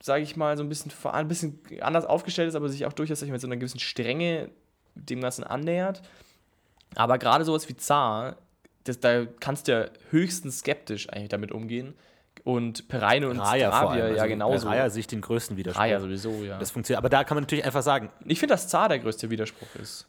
sage ich mal, so ein bisschen, ein bisschen anders aufgestellt ist, aber sich auch durchaus ich, mit so einer gewissen Strenge dem Ganzen annähert. Aber gerade sowas wie Zar, das, da kannst du ja höchstens skeptisch eigentlich damit umgehen. Und Pereine und Raya Stravia ja also genauso. Raya sich den größten Widerspruch. Raya sowieso, ja. Das funktioniert. Aber da kann man natürlich einfach sagen. Ich finde, dass Zar der größte Widerspruch ist.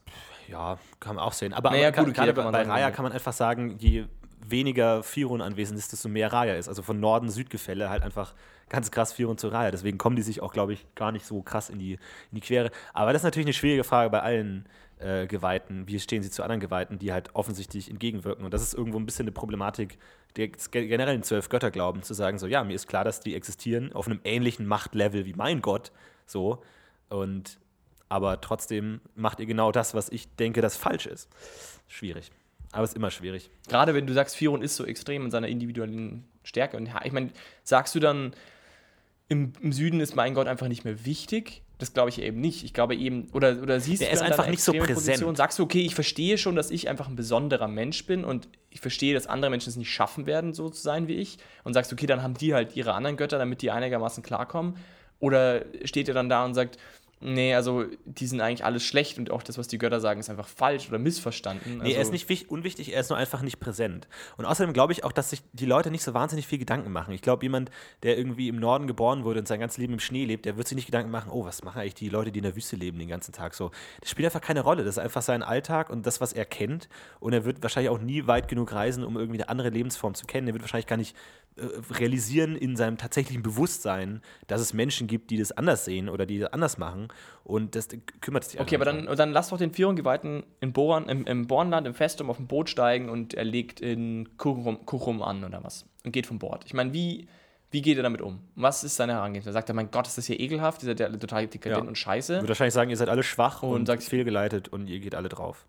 Ja, kann man auch sehen. Aber, naja, aber gut, okay, gerade bei Raya kann man einfach sagen, je weniger Firun anwesend ist, desto mehr Raya ist. Also von Norden-Süd-Gefälle halt einfach ganz krass Firun zu Raya. Deswegen kommen die sich auch, glaube ich, gar nicht so krass in die, in die Quere. Aber das ist natürlich eine schwierige Frage bei allen äh, Geweihten. Wie stehen sie zu anderen Geweihten, die halt offensichtlich entgegenwirken? Und das ist irgendwo ein bisschen eine Problematik der generellen zwölf Götter glauben, zu sagen, so, ja, mir ist klar, dass die existieren auf einem ähnlichen Machtlevel wie mein Gott. So. Und aber trotzdem macht ihr genau das, was ich denke, das falsch ist. Schwierig. Aber es ist immer schwierig. Gerade wenn du sagst, Firon ist so extrem in seiner individuellen Stärke. Und ich meine, sagst du dann, im, im Süden ist mein Gott einfach nicht mehr wichtig, Das glaube ich eben nicht. Ich glaube eben, oder, oder siehst Der du ist in einfach nicht so präsent. Position, sagst du, okay, ich verstehe schon, dass ich einfach ein besonderer Mensch bin und ich verstehe, dass andere Menschen es nicht schaffen werden, so zu sein wie ich und sagst, okay, dann haben die halt ihre anderen Götter, damit die einigermaßen klarkommen. Oder steht ihr dann da und sagt, nee, also die sind eigentlich alles schlecht und auch das, was die Götter sagen, ist einfach falsch oder missverstanden. Nee, also, er ist nicht wich- unwichtig, er ist nur einfach nicht präsent. Und außerdem glaube ich auch, dass sich die Leute nicht so wahnsinnig viel Gedanken machen. Ich glaube, jemand, der irgendwie im Norden geboren wurde und sein ganzes Leben im Schnee lebt, der wird sich nicht Gedanken machen, oh, was machen eigentlich die Leute, die in der Wüste leben den ganzen Tag so. Das spielt einfach keine Rolle. Das ist einfach sein Alltag und das, was er kennt. Und er wird wahrscheinlich auch nie weit genug reisen, um irgendwie eine andere Lebensform zu kennen. Er wird wahrscheinlich gar nicht realisieren in seinem tatsächlichen Bewusstsein, dass es Menschen gibt, die das anders sehen oder die das anders machen. Und das kümmert sich Okay, aber dann, dann lass doch den Führunggeweihten in Boran, im, im Bornland, im Festum auf ein Boot steigen und er legt in Kuchum, Kuchum an oder was und geht von Bord. Ich meine, wie, wie geht er damit um? Was ist seine Herangehensweise? Sagt er, mein Gott, ist das hier ekelhaft, dieser der total dekadent Ja. und scheiße? würde wahrscheinlich sagen, ihr seid alle schwach und, Und sagt- fehlgeleitet und ihr geht alle drauf.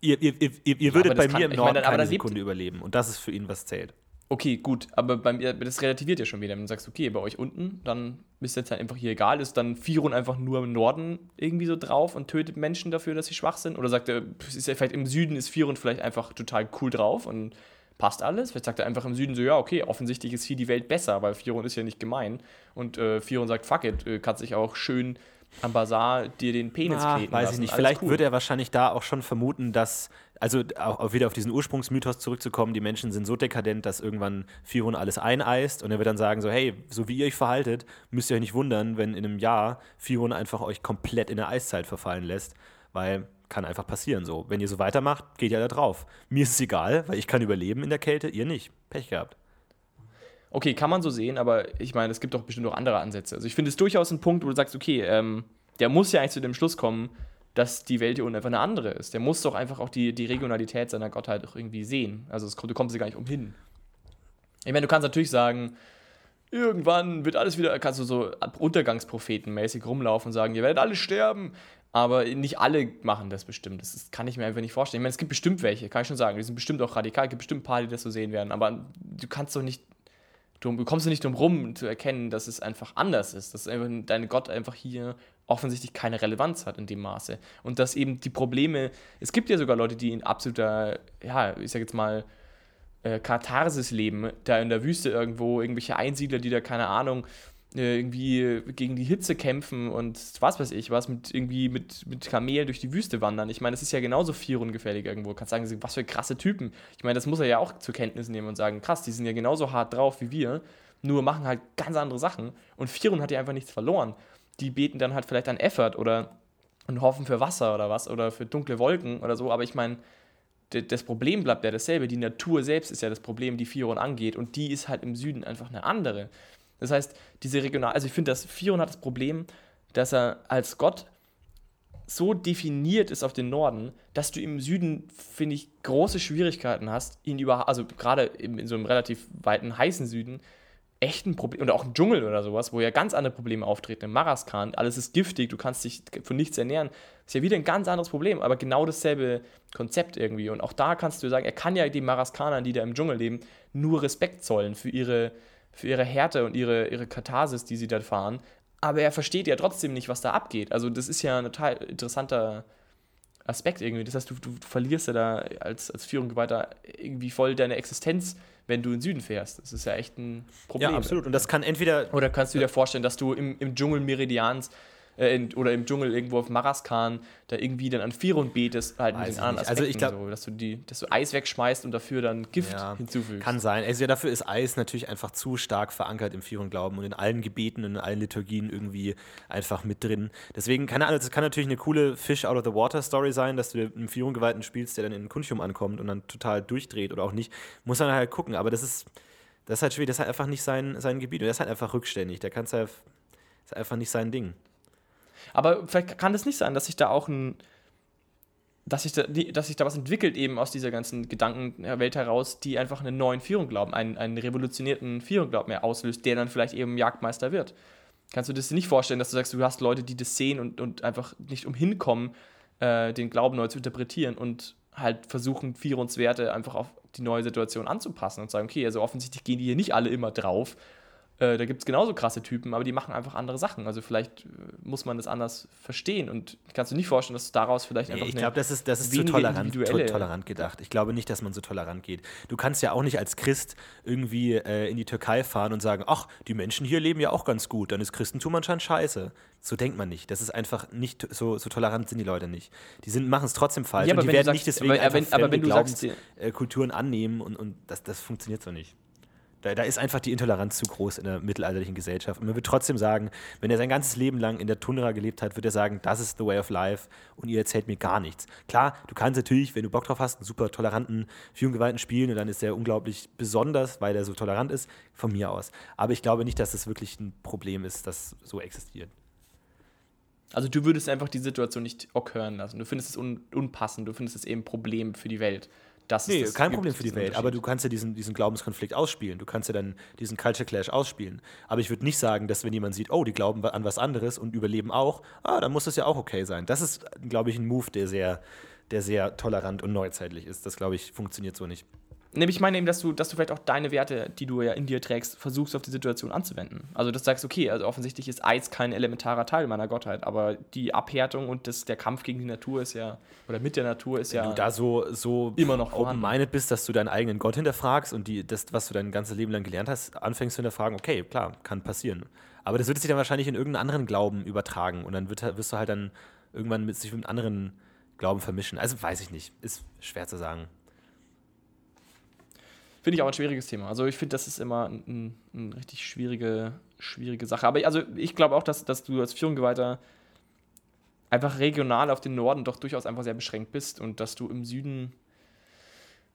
Ihr, ihr, ihr, ihr, ihr Ja, würdet bei kann- mir im ich Norden meine, keine Sekunde überleben und das ist für ihn, was zählt. Okay, gut, aber bei mir, das relativiert ja schon wieder. Wenn du sagst, okay, bei euch unten, dann ist jetzt halt einfach hier egal, ist dann Firon einfach nur im Norden irgendwie so drauf und tötet Menschen dafür, dass sie schwach sind? Oder sagt er, ist ja vielleicht im Süden ist Firon vielleicht einfach total cool drauf und passt alles? Vielleicht sagt er einfach im Süden so, ja, okay, offensichtlich ist hier die Welt besser, weil Firon ist ja nicht gemein. Und äh, Firon sagt, fuck it, äh, kannst dich auch schön am Bazar dir den Penis Ah, kneten weiß lassen, ich nicht. Vielleicht cool. würde er wahrscheinlich da auch schon vermuten, dass, also auch, wieder auf diesen Ursprungsmythos zurückzukommen, die Menschen sind so dekadent, dass irgendwann Firon alles eineist und er wird dann sagen so, hey, so wie ihr euch verhaltet, müsst ihr euch nicht wundern, wenn in einem Jahr Firon einfach euch komplett in der Eiszeit verfallen lässt, weil kann einfach passieren so. Wenn ihr so weitermacht, geht ihr da drauf. Mir ist es egal, weil ich kann überleben in der Kälte, ihr nicht. Pech gehabt. Okay, kann man so sehen, aber ich meine, es gibt doch bestimmt auch andere Ansätze. Also ich finde es durchaus ein Punkt, wo du sagst, okay, ähm, der muss ja eigentlich zu dem Schluss kommen, dass die Welt hier unten einfach eine andere ist. Der muss doch einfach auch die, die Regionalität seiner Gottheit auch irgendwie sehen. Also kommt- du kommst ja gar nicht umhin. Ich meine, du kannst natürlich sagen, irgendwann wird alles wieder, kannst du so Untergangspropheten-mäßig rumlaufen und sagen, ihr werdet alle sterben. Aber nicht alle machen das bestimmt. Das kann ich mir einfach nicht vorstellen. Ich meine, es gibt bestimmt welche, kann ich schon sagen. Die sind bestimmt auch radikal. Es gibt bestimmt ein paar, die das so sehen werden. Aber du kannst doch nicht du kommst du nicht drum rum zu erkennen, dass es einfach anders ist, dass dein Gott einfach hier offensichtlich keine Relevanz hat in dem Maße und dass eben die Probleme, es gibt ja sogar Leute, die in absoluter, ja, ich sag jetzt mal, äh, Katharsis leben, da in der Wüste irgendwo, irgendwelche Einsiedler, die da, keine Ahnung, äh, irgendwie gegen die Hitze kämpfen und was weiß ich, was mit irgendwie mit, mit Kamelen durch die Wüste wandern. Ich meine, das ist ja genauso vier ungefährlich irgendwo. Kannst sagen, was für krasse Typen. Ich meine, das muss er ja auch zur Kenntnis nehmen und sagen, krass, die sind ja genauso hart drauf wie wir, nur machen halt ganz andere Sachen. Und Firun hat ja einfach nichts verloren. Die beten dann halt vielleicht an Effort oder und hoffen für Wasser oder was oder für dunkle Wolken oder so. Aber ich meine, das Problem bleibt ja dasselbe. Die Natur selbst ist ja das Problem, die Firon angeht. Und die ist halt im Süden einfach eine andere. Das heißt, diese regional, also ich finde, dass Firon hat das Problem, dass er als Gott so definiert ist auf den Norden, dass du im Süden, finde ich, große Schwierigkeiten hast, ihn über, also gerade in so einem relativ weiten, heißen Süden, echt ein Problem, oder auch im Dschungel oder sowas, wo ja ganz andere Probleme auftreten, im Maraskan, alles ist giftig, du kannst dich von nichts ernähren, ist ja wieder ein ganz anderes Problem, aber genau dasselbe Konzept irgendwie. Und auch da kannst du sagen, er kann ja den Maraskanern, die da im Dschungel leben, nur Respekt zollen für ihre, für ihre Härte und ihre, ihre Katharsis, die sie da fahren. Aber er versteht ja trotzdem nicht, was da abgeht. Also, das ist ja ein total interessanter Aspekt irgendwie. Das heißt, du, du, verlierst ja da als, als Führungsgeweihter irgendwie voll deine Existenz, wenn du in den Süden fährst. Das ist ja echt ein Problem. Ja, absolut. Und das kann entweder Oder kannst du dir vorstellen, dass du im, im Dschungel Meridians äh, in, oder im Dschungel irgendwo auf Maraskan da irgendwie dann an Firun betest, halt mit Weiß den ich anderen. Aspekten, Also ich glaub- so, dass, du die, dass du Eis wegschmeißt und dafür dann Gift Ja, hinzufügst. Kann sein. Also ja, dafür ist Eis natürlich einfach zu stark verankert im Führung-Glauben und in allen Gebeten und in allen Liturgien irgendwie einfach mit drin. Deswegen, keine Ahnung, das kann natürlich eine coole Fish out of the water Story sein, dass du einen Führung-Geweihten spielst, der dann in Kuntium ankommt und dann total durchdreht oder auch nicht. Muss man halt gucken. Aber das ist, das ist halt schwierig, das ist halt einfach nicht sein, sein Gebiet. Und der ist halt einfach rückständig. Der kann es halt, ist einfach nicht sein Ding. Aber vielleicht kann es nicht sein, dass sich da auch ein, dass sich da, dass sich da was entwickelt eben aus dieser ganzen Gedankenwelt heraus, die einfach einen neuen Führung glauben, einen, einen revolutionierten Führung glauben mehr auslöst, der dann vielleicht eben Jagdmeister wird. Kannst du das dir nicht vorstellen, dass du sagst, du hast Leute, die das sehen und, und einfach nicht umhin kommen, äh, den Glauben neu zu interpretieren und halt versuchen, Führungswerte einfach auf die neue Situation anzupassen und sagen, okay, also offensichtlich gehen die hier nicht alle immer drauf, Äh, da gibt es genauso krasse Typen, aber die machen einfach andere Sachen. Also vielleicht äh, muss man das anders verstehen und kannst du nicht vorstellen, dass daraus vielleicht einfach. ich glaube, das ist, das ist zu tolerant, to tolerant gedacht. Ich glaube nicht, dass man so tolerant geht. Du kannst ja auch nicht als Christ irgendwie äh, in die Türkei fahren und sagen, ach, die Menschen hier leben ja auch ganz gut, dann ist Christentum anscheinend scheiße. So denkt man nicht. Das ist einfach nicht so, so tolerant sind die Leute nicht. Die machen es trotzdem falsch ja, und die werden sagst, nicht deswegen aber, wenn, aber wenn du Glaubenskulturen sagst, annehmen und, und das, das funktioniert so nicht. Da, da, ist einfach die Intoleranz zu groß in der mittelalterlichen Gesellschaft. Und man wird trotzdem sagen, wenn er sein ganzes Leben lang in der Tundra gelebt hat, wird er sagen, das ist the way of life und ihr erzählt mir gar nichts. Klar, du kannst natürlich, wenn du Bock drauf hast, einen super toleranten, Führunggeweihten spielen und dann ist er unglaublich besonders, weil er so tolerant ist, von mir aus. Aber ich glaube nicht, dass das wirklich ein Problem ist, das so existiert. Also du würdest einfach die Situation nicht occurren lassen. Du findest es un unpassend, du findest es eben ein Problem für die Welt. Das nee, das kein Problem für die Welt, aber du kannst ja diesen, diesen Glaubenskonflikt ausspielen. Du kannst ja dann diesen Culture Clash ausspielen. Aber ich würde nicht sagen, dass wenn jemand sieht, oh, die glauben an was anderes und überleben auch, ah, dann muss das ja auch okay sein. Das ist, glaube ich, ein Move, der sehr, der sehr tolerant und neuzeitlich ist. Das, glaube ich, funktioniert so nicht. Nämlich ich meine eben, dass du, dass du vielleicht auch deine Werte, die du ja in dir trägst, versuchst auf die Situation anzuwenden. Also dass du sagst, okay, also offensichtlich ist Eis kein elementarer Teil meiner Gottheit, aber die Abhärtung und das, der Kampf gegen die Natur ist ja, oder mit der Natur ist Wenn ja. Wenn du da so, so immer noch open-minded bist, dass du deinen eigenen Gott hinterfragst und die, das, was du dein ganzes Leben lang gelernt hast, anfängst zu hinterfragen, okay, klar, kann passieren. Aber das wird sich dann wahrscheinlich in irgendeinen anderen Glauben übertragen und dann wird, wirst du halt dann irgendwann mit sich mit anderen Glauben vermischen. Also weiß ich nicht. Ist schwer zu sagen. Finde ich auch ein schwieriges Thema. Also ich finde, das ist immer eine ein, richtig schwierige, schwierige Sache. Aber also ich glaube auch, dass, dass du als Führunggeweihter einfach regional auf den Norden doch durchaus einfach sehr beschränkt bist und dass du im Süden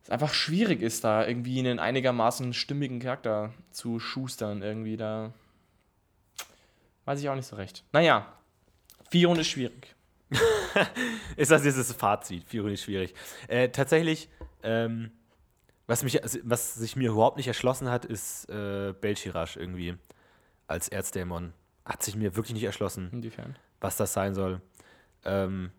es einfach schwierig ist, da irgendwie einen einigermaßen stimmigen Charakter zu schustern. Irgendwie da weiß ich auch nicht so recht. Naja, Fion ist schwierig. ist das jetzt das Fazit? Fion ist schwierig. Äh, tatsächlich, ähm, was, mich, was sich mir überhaupt nicht erschlossen hat, ist äh, Belchirash irgendwie als Erzdämon. Hat sich mir wirklich nicht erschlossen. Inwiefern? Was das sein soll. Ähm,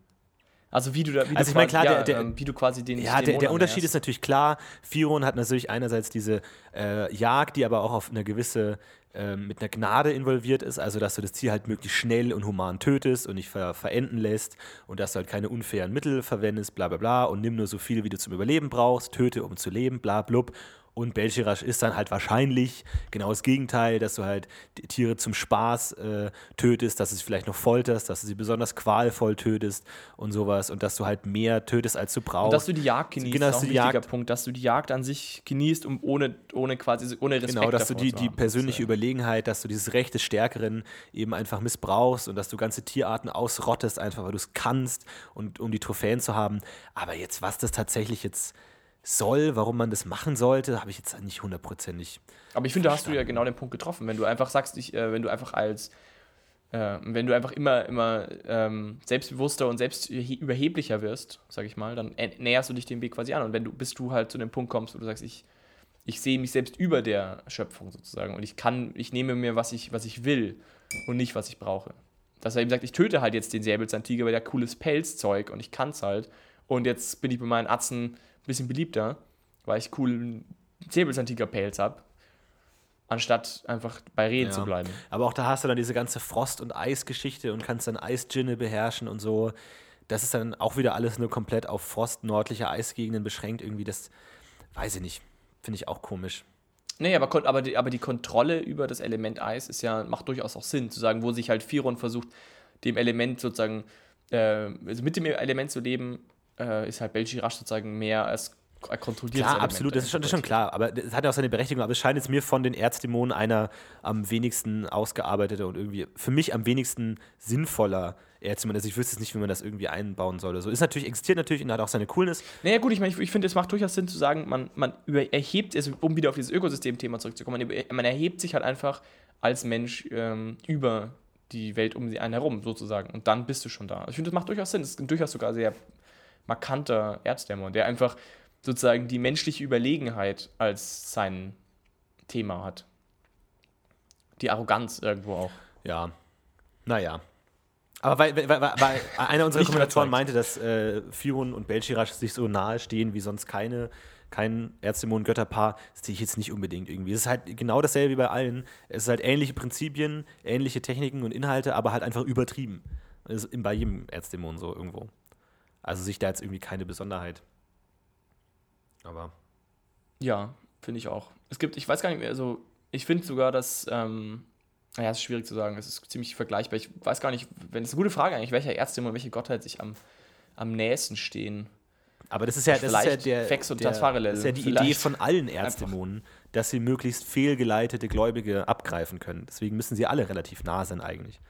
also wie du da, wie also du ich meine klar, ja, der, der, ähm, wie du quasi den Ja, der, der Unterschied ist natürlich klar. Firon hat natürlich einerseits diese äh, Jagd, die aber auch auf eine gewisse ähm, mit einer Gnade involviert ist, also dass du das Tier halt möglichst schnell und human tötest und nicht ver verenden lässt und dass du halt keine unfairen Mittel verwendest, bla bla bla. Und nimm nur so viel, wie du zum Überleben brauchst, töte, um zu leben, bla blub und Belchirash ist dann halt wahrscheinlich genau das Gegenteil, dass du halt die Tiere zum Spaß äh, tötest, dass du sie vielleicht noch folterst, dass du sie besonders qualvoll tötest und sowas und dass du halt mehr tötest, als du brauchst. Und dass du die Jagd genießt, genau, ist auch ein wichtiger Jagd, Punkt, dass du die Jagd an sich genießt, um ohne, ohne quasi, ohne Respekt Genau, dass du die, die persönliche Überlegenheit, dass du dieses Recht des Stärkeren eben einfach missbrauchst und dass du ganze Tierarten ausrottest, einfach weil du es kannst und um die Trophäen zu haben. Aber jetzt, was das tatsächlich jetzt soll, warum man das machen sollte, habe ich jetzt nicht hundertprozentig. Aber ich finde, da hast du ja genau den Punkt getroffen, wenn du einfach sagst, ich, äh, wenn du einfach als äh, wenn du einfach immer, immer ähm, selbstbewusster und selbstüberheblicher wirst, sag ich mal, dann näherst du dich dem Weg quasi an. Und wenn du, bis du halt zu dem Punkt kommst, wo du sagst, ich, ich sehe mich selbst über der Schöpfung sozusagen und ich kann, ich nehme mir, was ich, was ich will und nicht, was ich brauche. Dass er eben sagt, ich töte halt jetzt den Säbelzahntiger, weil der cooles Pelzzeug und ich kann es halt. Und jetzt bin ich bei meinen Atzen bisschen beliebter, weil ich cool Säbelzahntiger-Pelz habe, anstatt einfach bei Rehen ja. zu bleiben. Aber auch da hast du dann diese ganze Frost- und Eisgeschichte und kannst dann Eisginne beherrschen und so. Das ist dann auch wieder alles nur komplett auf Frost, nördliche Eisgegenden beschränkt. Irgendwie, das weiß ich nicht. Finde ich auch komisch. Nee, aber, aber, die, aber die Kontrolle über das Element Eis ist ja, macht durchaus auch Sinn, zu sagen, wo sich halt Firon versucht, dem Element sozusagen, äh, also mit dem Element zu leben, äh, ist halt Belgirash sozusagen mehr als kontrolliert. Ja, absolut, das ist, schon, das ist schon klar. Aber es hat ja auch seine Berechtigung. Aber es scheint jetzt mir von den Erzdämonen einer am wenigsten ausgearbeitete und irgendwie für mich am wenigsten sinnvoller Erzdämon. Also ich wüsste jetzt nicht, wie man das irgendwie einbauen soll. So ist natürlich, existiert natürlich und hat auch seine Coolness. Naja, gut, ich meine, ich, ich finde, es macht durchaus Sinn zu sagen, man, man über, erhebt, also, um wieder auf dieses Ökosystem-Thema zurückzukommen, man, man, erhebt sich halt einfach als Mensch ähm, über die Welt um einen herum, sozusagen. Und dann bist du schon da. Also ich finde, das macht durchaus Sinn. Das ist durchaus sogar sehr markanter Erzdämon, der einfach sozusagen die menschliche Überlegenheit als sein Thema hat. Die Arroganz irgendwo auch. Ja. Naja. Aber weil, weil, weil, weil einer unserer Kommentatoren meinte, dass äh, Firun und Belchirac sich so nahe stehen wie sonst keine, kein Erzdämonen-Götterpaar, das sehe ich jetzt nicht unbedingt irgendwie. Es ist halt genau dasselbe wie bei allen. Es ist halt ähnliche Prinzipien, ähnliche Techniken und Inhalte, aber halt einfach übertrieben. Das ist bei jedem Erzdämon so irgendwo. Also sich da jetzt irgendwie keine Besonderheit. Aber Ja, finde ich auch. Es gibt, ich weiß gar nicht mehr, also ich finde sogar, dass, ähm, naja, es ist schwierig zu sagen, es ist ziemlich vergleichbar. Ich weiß gar nicht, wenn es eine gute Frage eigentlich, welcher Ärztin und welche Gottheit sich am, am nächsten stehen. Aber das ist ja, das ist ja der, Fex und der, das ist ja die Vielleicht Idee von allen Erzdämonen, dass sie möglichst fehlgeleitete Gläubige abgreifen können. Deswegen müssen sie alle relativ nah sein eigentlich.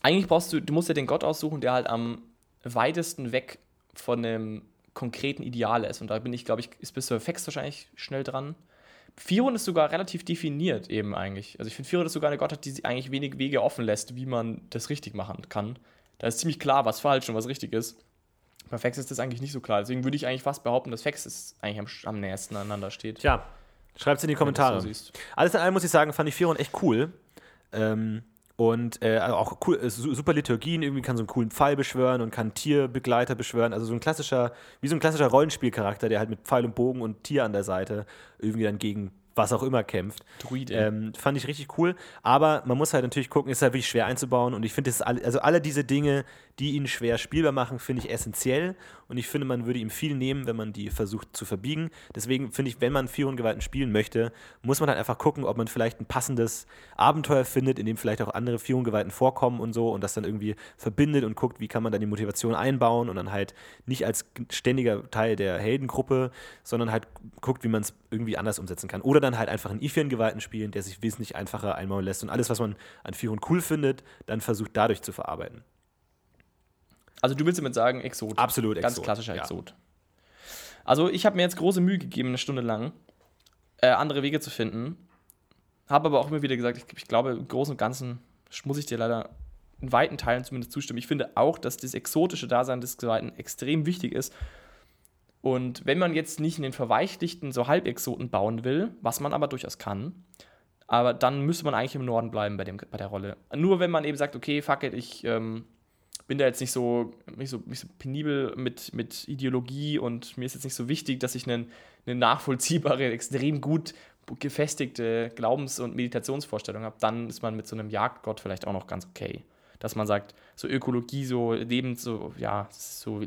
Eigentlich brauchst du, du musst ja den Gott aussuchen, der halt am weitesten weg von einem konkreten Ideal ist. Und da bin ich, glaube ich, ist bis zur Fex wahrscheinlich schnell dran. Firon ist sogar relativ definiert eben eigentlich. Also ich finde, Firon ist sogar eine Gottheit, die eigentlich wenig Wege offen lässt, wie man das richtig machen kann. Da ist ziemlich klar, was falsch und was richtig ist. Bei Fex ist das eigentlich nicht so klar. Deswegen würde ich eigentlich fast behaupten, dass Fex ist eigentlich am, am nächsten aneinander steht. Tja, schreibt es in die Kommentare. so. Alles in allem muss ich sagen, fand ich Firon echt cool. Ähm, und äh, also auch cool, äh, su- super Liturgien, irgendwie kann so einen coolen Pfeil beschwören und kann Tierbegleiter beschwören. Also so ein klassischer, wie so ein klassischer Rollenspielcharakter, der halt mit Pfeil und Bogen und Tier an der Seite irgendwie dann gegen was auch immer kämpft. Druid. Ähm, fand ich richtig cool. Aber man muss halt natürlich gucken, ist halt wirklich schwer einzubauen. Und ich finde, also alle diese Dinge, die ihn schwer spielbar machen, finde ich essentiell. Und ich finde, man würde ihm viel nehmen, wenn man die versucht zu verbiegen. Deswegen finde ich, wenn man Vierhundgewalten spielen möchte, muss man halt einfach gucken, ob man vielleicht ein passendes Abenteuer findet, in dem vielleicht auch andere Vierhundgewalten vorkommen und so und das dann irgendwie verbindet und guckt, wie kann man dann die Motivation einbauen und dann halt nicht als ständiger Teil der Heldengruppe, sondern halt guckt, wie man es irgendwie anders umsetzen kann. Oder dann halt einfach einen Ifirn-Gewalten spielen, der sich wesentlich einfacher einbauen lässt und alles, was man an Vierhund cool findet, dann versucht dadurch zu verarbeiten. Also du willst damit sagen, Exot. Absolut Ganz Exot, klassischer ja. Exot. Also ich habe mir jetzt große Mühe gegeben, eine Stunde lang, äh, andere Wege zu finden. Habe aber auch immer wieder gesagt, ich, ich glaube, im Großen und Ganzen muss ich dir leider in weiten Teilen zumindest zustimmen. Ich finde auch, dass das exotische Dasein des Zweiten extrem wichtig ist. Und wenn man jetzt nicht einen verweichlichten, so Halbexoten bauen will, was man aber durchaus kann, aber dann müsste man eigentlich im Norden bleiben bei, dem, bei der Rolle. Nur wenn man eben sagt, okay, fuck it, ich ähm, bin da jetzt nicht so, nicht so, nicht so penibel mit, mit Ideologie und mir ist jetzt nicht so wichtig, dass ich einen, eine nachvollziehbare, extrem gut gefestigte Glaubens- und Meditationsvorstellung habe, dann ist man mit so einem Jagdgott vielleicht auch noch ganz okay. Dass man sagt, so Ökologie, so Lebens, so, ja, so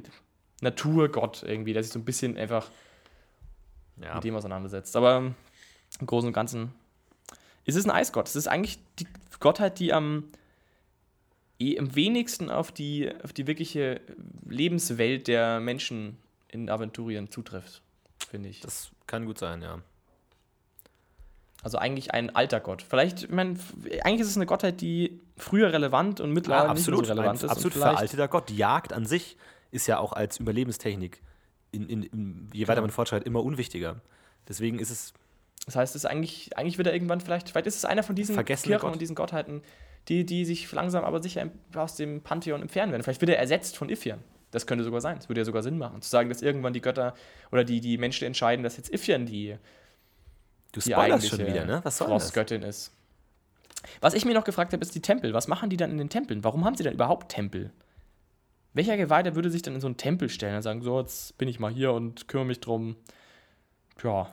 Naturgott irgendwie, der sich so ein bisschen einfach Ja. mit dem auseinandersetzt. Aber im Großen und Ganzen ist es ein Eisgott. Es ist eigentlich die Gottheit, die am, eh am wenigsten auf die, auf die wirkliche Lebenswelt der Menschen in Aventurien zutrifft, finde ich. Das kann gut sein, ja. Also eigentlich ein alter Gott. Vielleicht, ich meine, eigentlich ist es eine Gottheit, die früher relevant und mittlerweile Ja, nicht absolut, so relevant ein, ist. absolut veralteter Gott. Die Jagd an sich ist ja auch als Überlebenstechnik, in, in, in, je weiter Genau. man fortschreitet, immer unwichtiger. Deswegen ist es Das heißt, es ist eigentlich, eigentlich wird er irgendwann vielleicht, vielleicht ist es einer von diesen Kirchen Gott. und diesen Gottheiten, die, die sich langsam aber sicher aus dem Pantheon entfernen werden. Vielleicht wird er ersetzt von Ifyan. Das könnte sogar sein. Das würde ja sogar Sinn machen. Zu sagen, dass irgendwann die Götter oder die, die Menschen entscheiden, dass jetzt Ifyan die, Du die spoilerst schon eigentliche wieder, ne? Was soll das? Frostgöttin ist. Was ich mir noch gefragt habe, ist die Tempel. Was machen die dann in den Tempeln? Warum haben sie denn überhaupt Tempel? Welcher Geweihte würde sich dann in so einen Tempel stellen und sagen, so, jetzt bin ich mal hier und kümmere mich drum. Ja,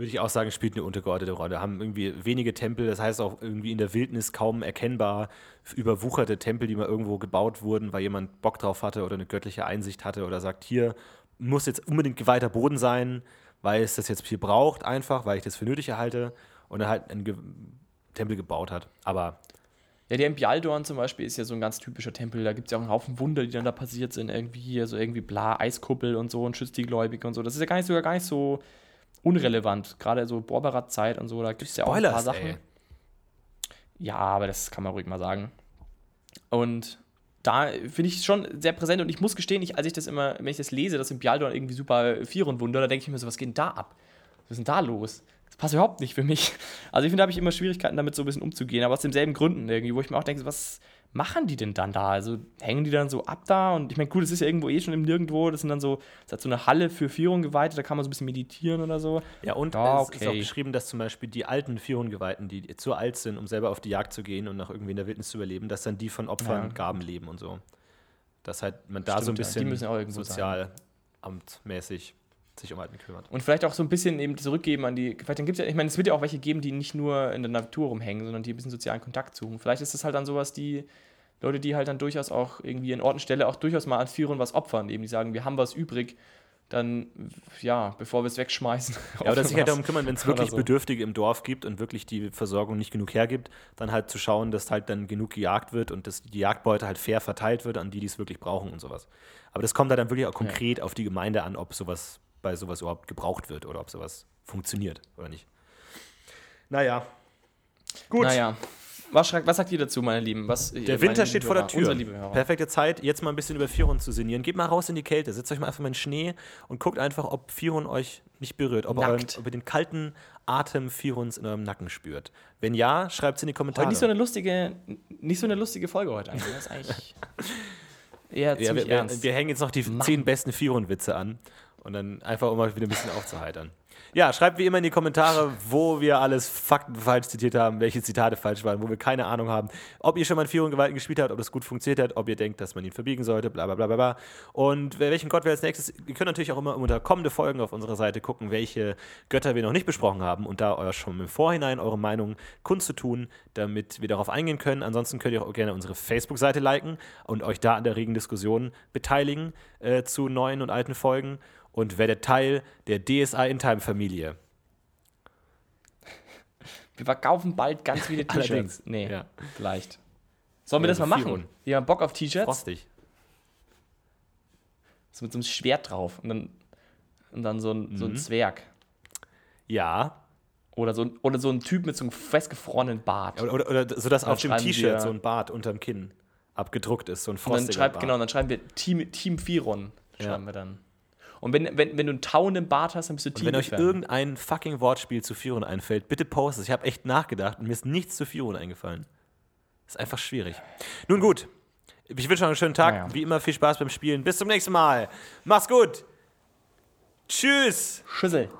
Würde ich auch sagen, spielt eine untergeordnete Rolle. Haben irgendwie wenige Tempel, das heißt auch irgendwie in der Wildnis kaum erkennbar überwucherte Tempel, die mal irgendwo gebaut wurden, weil jemand Bock drauf hatte oder eine göttliche Einsicht hatte oder sagt, hier muss jetzt unbedingt geweihter Boden sein, weil es das jetzt hier braucht, einfach, weil ich das für nötig erhalte und er halt einen Ge Tempel gebaut hat. Aber Ja, der in zum Beispiel ist ja so ein ganz typischer Tempel. Da gibt es ja auch einen Haufen Wunder, die dann da passiert sind. Irgendwie hier so irgendwie bla, Eiskuppel und so und schützt die Gläubigen und so. Das ist ja gar nicht sogar gar nicht so unrelevant. Gerade so Borberat-Zeit und so, da gibt es ja auch ein paar Sachen. ey. Ja, aber das kann man ruhig mal sagen. Und da finde ich es schon sehr präsent und ich muss gestehen, ich, als ich das immer, wenn ich das lese, das in Bialdorn irgendwie super vier und Wunder, da denke ich mir so, was geht denn da ab? Was ist denn da los? Das passt überhaupt nicht für mich. Also ich finde, da habe ich immer Schwierigkeiten damit so ein bisschen umzugehen, aber aus denselben Gründen irgendwie, wo ich mir auch denke, was machen die denn dann da? Also hängen die dann so ab da? Und ich meine, gut, das ist ja irgendwo eh schon im Nirgendwo. Das sind dann so, das hat so eine Halle für Vierung-Geweihte, da kann man so ein bisschen meditieren oder so. Ja, und Ja, es ist auch okay. geschrieben, dass zum Beispiel die alten Vierhundgeweihten, die zu alt sind, um selber auf die Jagd zu gehen und nach irgendwie in der Wildnis zu überleben, dass dann die von Opfern Ja. und Gaben leben und so. Dass halt man da Stimmt, so ein ja. Bisschen sein. sozialamtmäßig sich um Alten kümmert. Und vielleicht auch so ein bisschen eben zurückgeben an die. Vielleicht dann gibt's ja, ich meine, es wird ja auch welche geben, die nicht nur in der Natur rumhängen, sondern die ein bisschen sozialen Kontakt suchen. Vielleicht ist das halt dann sowas, die Leute, die halt dann durchaus auch irgendwie an Ort und Stelle auch durchaus mal an Führern was opfern, eben die sagen, wir haben was übrig, dann ja, bevor wir es wegschmeißen. Ja, oder sich halt darum kümmern, wenn es wirklich so. Bedürftige im Dorf gibt und wirklich die Versorgung nicht genug hergibt, dann halt zu schauen, dass halt dann genug gejagt wird und dass die Jagdbeute halt fair verteilt wird an die, die es wirklich brauchen und sowas. Aber das kommt halt dann wirklich auch konkret auf die Gemeinde an, ob sowas bei sowas überhaupt gebraucht wird oder ob sowas funktioniert oder nicht. Naja. Gut. Naja. Was, was sagt ihr dazu, meine Lieben? Was, Der Winter steht vor der Tür. Perfekte Zeit, jetzt mal ein bisschen über Firun zu sinnieren. Geht mal raus in die Kälte, setzt euch mal einfach mal in den Schnee und guckt einfach, ob Firun euch nicht berührt, ob, ihr, euren, ob ihr den kalten Atem Firuns in eurem Nacken spürt. Wenn ja, schreibt es in die Kommentare. Heute nicht so eine lustige, nicht so eine lustige Folge heute eigentlich. Das ist eigentlich eher ja, ziemlich wir, wir, ernst. wir hängen jetzt noch die Mann. zehn besten Firun-Witze an und dann einfach, um mal wieder ein bisschen aufzuheitern. Ja, schreibt wie immer in die Kommentare, wo wir alles Fakten falsch zitiert haben, welche Zitate falsch waren, wo wir keine Ahnung haben, ob ihr schon mal in Führung Gewalten gespielt habt, ob das gut funktioniert hat, ob ihr denkt, dass man ihn verbiegen sollte, bla bla bla bla. Und welchen Gott wir als nächstes, ihr könnt natürlich auch immer unter kommende Folgen auf unserer Seite gucken, welche Götter wir noch nicht besprochen haben und da euer schon im Vorhinein eure Meinung kundzutun, damit wir darauf eingehen können. Ansonsten könnt ihr auch gerne unsere Facebook-Seite liken und euch da an der regen Diskussion beteiligen äh, zu neuen und alten Folgen und werdet Teil der DSA In-Time-Familie. Wir verkaufen bald ganz viele T-Shirts. Nee, ja. vielleicht. Sollen wir das mal so machen? Wir haben Bock auf T-Shirts. Frostig. So mit so einem Schwert drauf. Und dann, und dann so, ein, so Mhm. ein Zwerg. Ja. Oder so, ein, oder so ein Typ mit so einem festgefrorenen Bart. Oder, oder, oder so, dass auf dem T-Shirt so ein Bart unterm Kinn abgedruckt ist, so ein Und dann frostiger schreibt, Bart. genau, dann schreiben wir Team, Team Firon. Ja. Schreiben wir dann. Und wenn, wenn, wenn du einen tauenden Bart hast, dann bist du Und Team wenn euch irgendein fucking Wortspiel zu Firon einfällt, bitte postet es. Ich habe echt nachgedacht und mir ist nichts zu Firon eingefallen. Ist einfach schwierig. Nun gut. Ich wünsche euch einen schönen Tag. Naja. Wie immer viel Spaß beim Spielen. Bis zum nächsten Mal. Mach's gut. Tschüss. Schüssel.